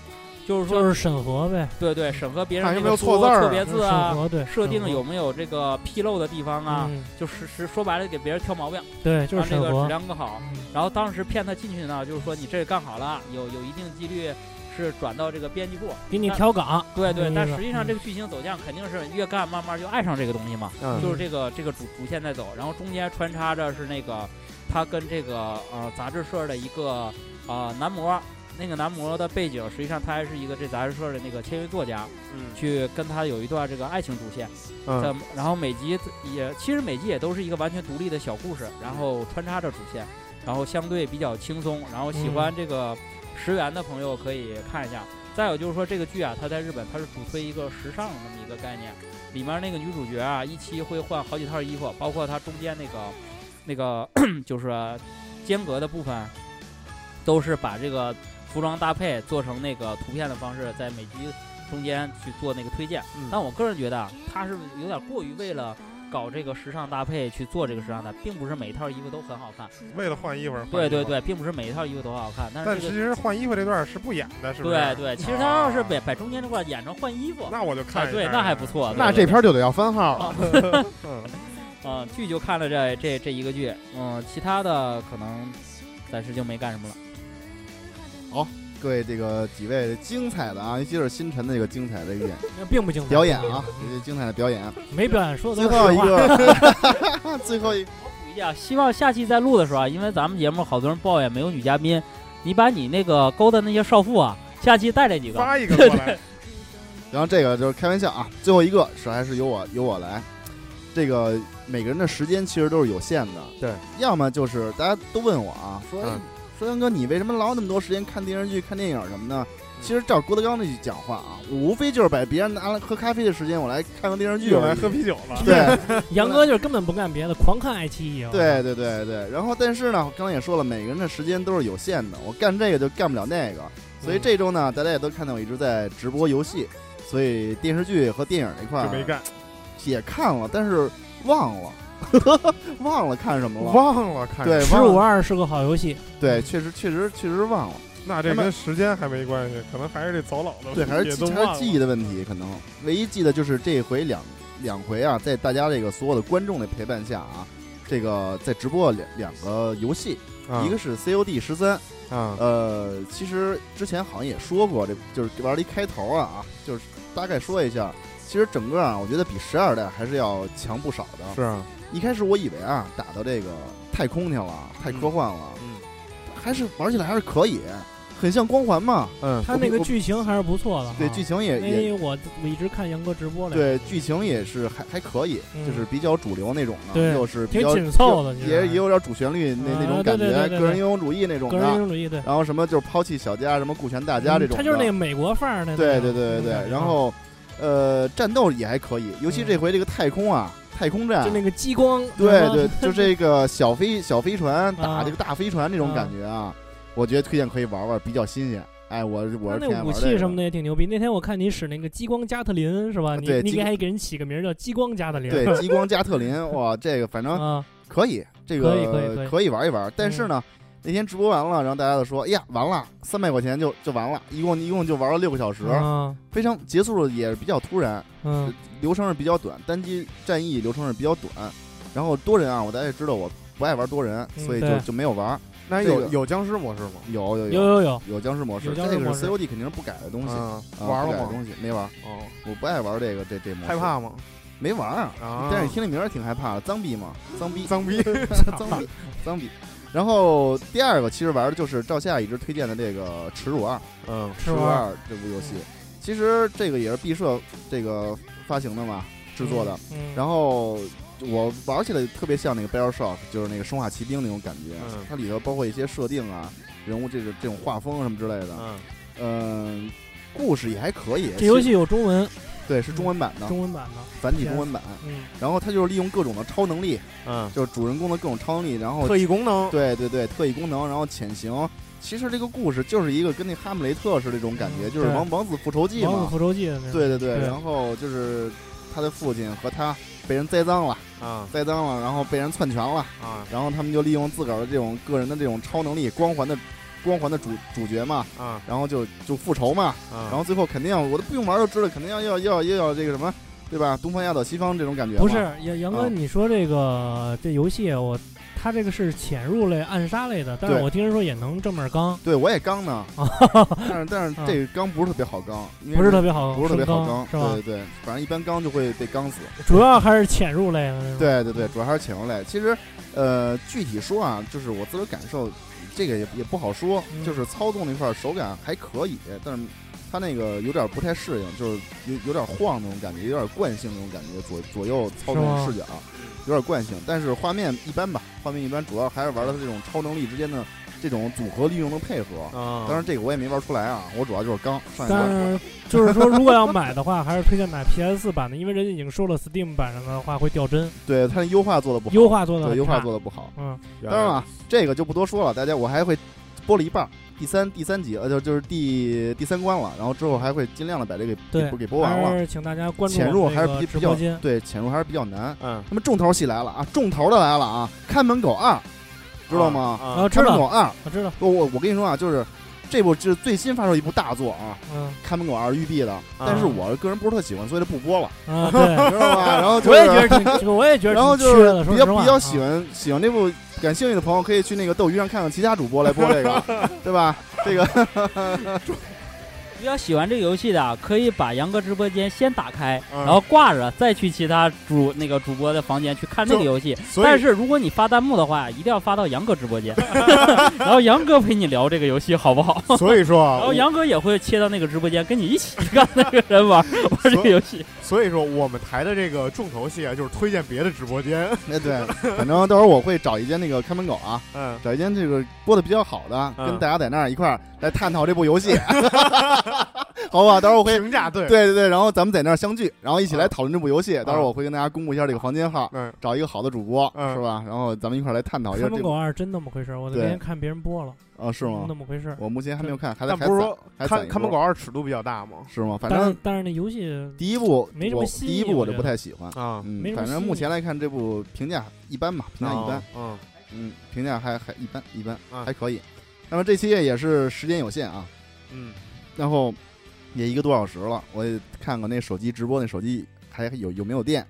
就是说就是审核呗。对对，审核别人有没有错字、错别字啊，对，设定有没有这个纰漏的地方啊，就是是说白了给别人挑毛病，对，就是让这个质量更好。然后当时骗他进去呢，就是说你这干好了，有有一定几率。是转到这个编辑部。给你调岗，对对，但实际上这个剧情走向肯定是越干慢慢就爱上这个东西嘛，就是这个这个主主线在走，然后中间穿插着是那个他跟这个呃杂志社的一个呃男模，那个男模的背景实际上他还是一个这杂志社的那个签约作家，嗯，去跟他有一段这个爱情主线，嗯，然后每集也其实每集也都是一个完全独立的小故事，然后穿插着主线，然后相对比较轻松，然后喜欢这个。十元的朋友可以看一下。再有就是说，这个剧啊，它在日本它是主推一个时尚那么一个概念。里面那个女主角啊，一期会换好几套衣服，包括它中间那个那个 就是间隔的部分，都是把这个服装搭配做成那个图片的方式，在每集中间去做那个推荐。但我个人觉得，它是有点过于为了。搞这个时尚搭配去做这个时尚的，并不是每一套衣服都很好看。为了换衣服，对对对，并不是每一套衣服都好看。但是其实换衣服这段是不演的，是不是？对对，其实他要是把把中间这块演成换衣服，那我就看。对，那还不错。那这片就得要番号了。嗯，剧就看了这这这一个剧，嗯，其他的可能暂时就没干什么了。好。各位这个几位精彩的啊，尤其是星辰的这个精彩的一点，并不精彩表演啊，这些精彩的表演，没表演说 最后一个，最后一，我补一下，希望下期再录的时候啊，因为咱们节目好多人抱怨没有女嘉宾，你把你那个勾的那些少妇啊，下期带来几个，发一个过来。然后这个就是开玩笑啊，最后一个是还是由我由我来，这个每个人的时间其实都是有限的，对，要么就是大家都问我啊，说。说杨哥，你为什么老那么多时间看电视剧、看电影什么的？其实照郭德纲那句讲话啊，我无非就是把别人拿来喝咖啡的时间，我来看看电视剧，我来喝啤酒了。对，杨哥就是根本不干别的，狂看爱奇艺。对对对对。然后，但是呢，刚才也说了，每个人的时间都是有限的，我干这个就干不了那个。所以这周呢，大家也都看到我一直在直播游戏，所以电视剧和电影那块没干，也看了，但是忘了。忘了看什么了？忘了看。对，十五二是个好游戏。对，确实，确实，确实忘了。那这跟时间还没关系，可能还是这早老的。对，还是还是记忆的问题。可能唯一记得就是这回两两回啊，在大家这个所有的观众的陪伴下啊，这个在直播两两个游戏，一个是 COD 十三啊，呃，其实之前好像也说过，这就是玩了一开头啊啊，就是大概说一下。其实整个啊，我觉得比十二代还是要强不少的。是啊。一开始我以为啊，打到这个太空去了，太科幻了，嗯，还是玩起来还是可以，很像光环嘛，嗯，它那个剧情还是不错的，对，剧情也也，我我一直看杨哥直播的，对，剧情也是还还可以，就是比较主流那种的，对，又是比较紧凑的，也也有点主旋律那那种感觉，个人英雄主义那种的，个人英雄主义，对，然后什么就是抛弃小家，什么顾全大家这种，他就是那个美国范儿的，对对对对对，然后呃，战斗也还可以，尤其这回这个太空啊。太空站就那个激光，对对，就这个 小飞小飞船打这个大飞船那种感觉啊，我觉得推荐可以玩玩，比较新鲜。哎，我我是那武器什么的也挺牛逼。那天我看你使那个激光加特林是吧？对，你还给人起个名叫激光加特林。对，激光加特林，哇，这个反正可以，这个可以可以可以玩一玩。但是呢。那天直播完了，然后大家就说：“哎呀，完了，三百块钱就就完了，一共一共就玩了六个小时，非常结束的也比较突然，嗯，流程是比较短，单机战役流程是比较短，然后多人啊，我大家也知道，我不爱玩多人，所以就就没有玩。那有有僵尸模式吗？有有有有有有僵尸模式，这个是 COD 肯定是不改的东西。玩了吗？东西没玩。哦，我不爱玩这个这这模式。害怕吗？没玩啊。但是听这名儿挺害怕的，脏逼嘛，脏逼，脏逼，脏逼，脏逼。然后第二个其实玩的就是赵夏一直推荐的这个《耻辱二》。嗯，《耻辱二》这部游戏，其实这个也是毕设这个发行的嘛，制作的。然后。我玩起来特别像那个《Battle Shock》，就是那个《生化奇兵》那种感觉。嗯，它里头包括一些设定啊，人物这个这种画风什么之类的。嗯，嗯，故事也还可以。这游戏有中文，对，是中文版的。中文版的繁体中文版。嗯。然后他就是利用各种的超能力，嗯，就是主人公的各种超能力，然后特异功能。对对对，特异功能，然后潜行。其实这个故事就是一个跟那《哈姆雷特》似的这种感觉，就是王王子复仇记嘛。王子复仇记的那对对对，然后就是他的父亲和他被人栽赃了。啊，栽赃了，然后被人篡权了啊，然后他们就利用自个儿的这种个人的这种超能力，光环的光环的主主角嘛啊，然后就就复仇嘛，然后最后肯定要我都不用玩都知道，肯定要要要要要这个什么，对吧？东方压倒西方这种感觉。不是杨杨哥，你说这个这游戏我。他这个是潜入类、暗杀类的，但是我听人说也能正面刚。对，我也刚呢，但是但是这个刚不是特别好刚，不是特别好，不是特别好刚，是吧？对对，反正一般刚就会被刚死。主要还是潜入类的。对对对，主要还是潜入类。其实，呃，具体说啊，就是我自个儿感受，这个也也不好说，就是操纵那块手感还可以，但是它那个有点不太适应，就是有有点晃那种感觉，有点惯性那种感觉，左左右操纵视角。有点惯性，但是画面一般吧。画面一般，主要还是玩的这种超能力之间的这种组合利用的配合。当然，这个我也没玩出来啊。我主要就是刚。但是 就是说，如果要买的话，还是推荐买 PS 四版的，因为人家已经说了，Steam 版上的话会掉帧。对，它优化做的不好。优化做的优化做的不好。嗯。当然了，这个就不多说了。大家，我还会播了一半。第三第三集呃就就是第第三关了，然后之后还会尽量的把这个给给播完了。请大家关注潜入还是比比较对潜入还是比较难。嗯，那么重头戏来了啊，重头的来了啊，看门狗二，知道吗？啊，看门狗二，我知道。我我我跟你说啊，就是这部是最新发售一部大作啊，嗯，看门狗二育碧的，但是我个人不是特喜欢，所以就不播了。啊，对，知道吧？然后我也觉得挺，我也觉得，然后就是比较比较喜欢喜欢这部。感兴趣的朋友可以去那个斗鱼上看看其他主播来播这个，对吧？这个 比较喜欢这个游戏的，可以把杨哥直播间先打开，然后挂着，再去其他主那个主播的房间去看这个游戏。但是如果你发弹幕的话，一定要发到杨哥直播间，然后杨哥陪你聊这个游戏，好不好？所以说，然后杨哥也会切到那个直播间跟你一起跟那个人玩玩这个游戏。所以说，我们台的这个重头戏啊，就是推荐别的直播间。那，对，反正到时候我会找一间那个看门狗啊，嗯，找一间这个播的比较好的，跟大家在那儿一块儿来探讨这部游戏，好吧？到时候我会评价对，对对对，然后咱们在那儿相聚，然后一起来讨论这部游戏。到时候我会跟大家公布一下这个房间号，嗯，找一个好的主播，是吧？然后咱们一块来探讨一下。看门狗二真那么回事？我那天看别人播了。啊，是吗？那么回事？我目前还没有看，还在不是说看看门狗二尺度比较大吗？是吗？反正但是那游戏第一部没什么第一部我就不太喜欢啊。嗯，反正目前来看这部评价一般吧，评价一般。嗯嗯，评价还还一般一般，还可以。那么这期也是时间有限啊。嗯。然后也一个多小时了，我也看看那手机直播，那手机还有有没有电？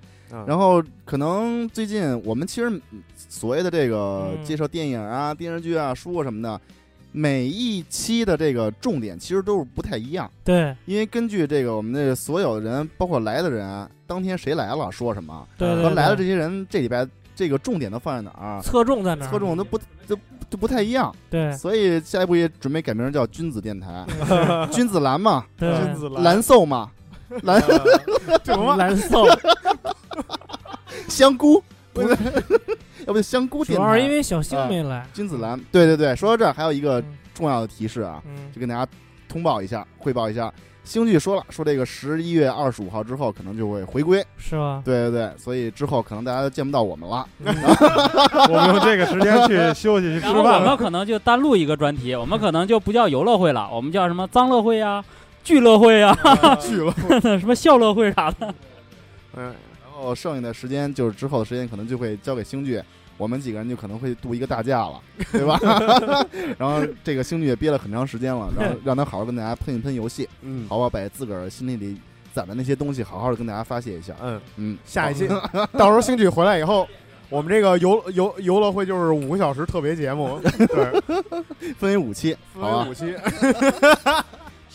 然后可能最近我们其实所谓的这个介绍电影啊、电视剧啊、书啊什么的。每一期的这个重点其实都是不太一样，对，因为根据这个我们的所有的人，包括来的人，当天谁来了说什么，对，和来的这些人这礼拜这个重点都放在哪儿，侧重在哪儿，侧重都不都都不太一样，对，所以下一步也准备改名叫君子电台，君子兰嘛，君子蓝瘦嘛，蓝什么？蓝瘦，香菇。要不就香菇电台，主要是因为小星没来。君子兰，对对对，说到这儿还有一个重要的提示啊，就跟大家通报一下，汇报一下。星剧说了，说这个十一月二十五号之后可能就会回归，是吗？对对对，所以之后可能大家都见不到我们了。我们用这个时间去休息去吃饭。我们可能就单录一个专题，我们可能就不叫游乐会了，我们叫什么脏乐会呀、聚乐会呀、聚乐 什么笑乐会啥的。嗯。然后剩下的时间就是之后的时间，可能就会交给星剧，我们几个人就可能会度一个大假了，对吧？然后这个星剧也憋了很长时间了，然后 让他好好跟大家喷一喷游戏，嗯，好好把自个儿心里里攒的那些东西好好的跟大家发泄一下，嗯嗯。下一期到时候星剧回来以后，我们这个游游游乐会就是五个小时特别节目，对，分为五期，分为五期。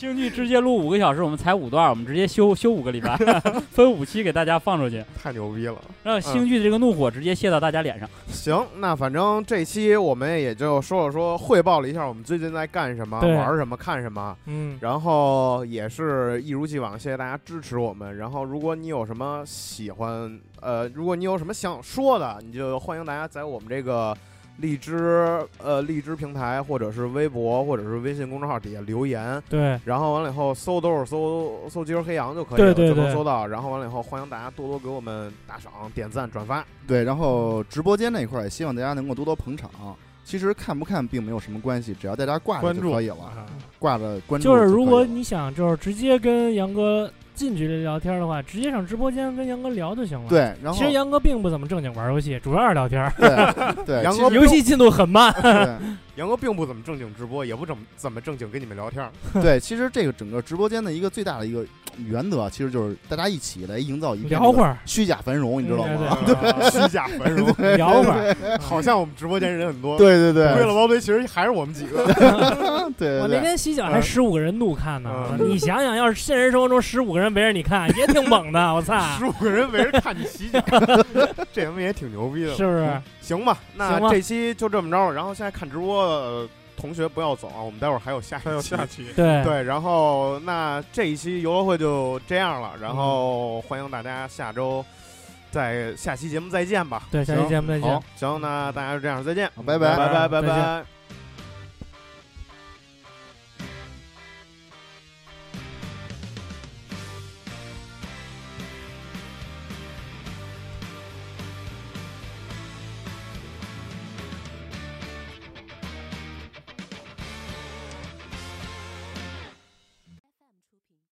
兴趣直接录五个小时，我们才五段，我们直接休休五个礼拜，分五期给大家放出去，太牛逼了！让星剧的这个怒火直接泄到大家脸上。行，那反正这期我们也就说了说，汇报了一下我们最近在干什么、玩什么、看什么。嗯，然后也是一如既往，谢谢大家支持我们。然后如果你有什么喜欢，呃，如果你有什么想说的，你就欢迎大家在我们这个。荔枝呃，荔枝平台或者是微博或者是微信公众号底下留言，对，然后完了以后搜都是搜搜今儿黑羊就可以了，就能搜到。然后完了以后，欢迎大家多多给我们打赏、点赞、转发。对，然后直播间那一块也希望大家能够多多捧场。其实看不看并没有什么关系，只要大家挂着就可以了，挂着关注。就是如果你想就是直接跟杨哥。近距离聊天的话，直接上直播间跟杨哥聊就行了。对，然后其实杨哥并不怎么正经玩游戏，主要是聊天。对，对，杨哥游戏进度很慢。杨哥并不怎么正经直播，也不怎么怎么正经跟你们聊天。对，其实这个整个直播间的一个最大的一个原则，其实就是大家一起来营造一聊会儿虚假繁荣，你知道吗？虚假繁荣，聊会儿，好像我们直播间人很多。对对对，为了包堆，其实还是我们几个。对，我那天洗脚还十五个人怒看呢。你想想，要是现实生活中十五个人围着你看，也挺猛的。我操，十五个人围着看你洗脚，这他妈也挺牛逼的，是不是？行吧，那这期就这么着了。然后现在看直播。同学不要走啊，我们待会儿还有下还有下期，对对，然后那这一期游乐会就这样了，然后欢迎大家下周在下期节目再见吧。对，下期节目再见。好行，那大家就这样，再见，拜拜拜拜拜拜。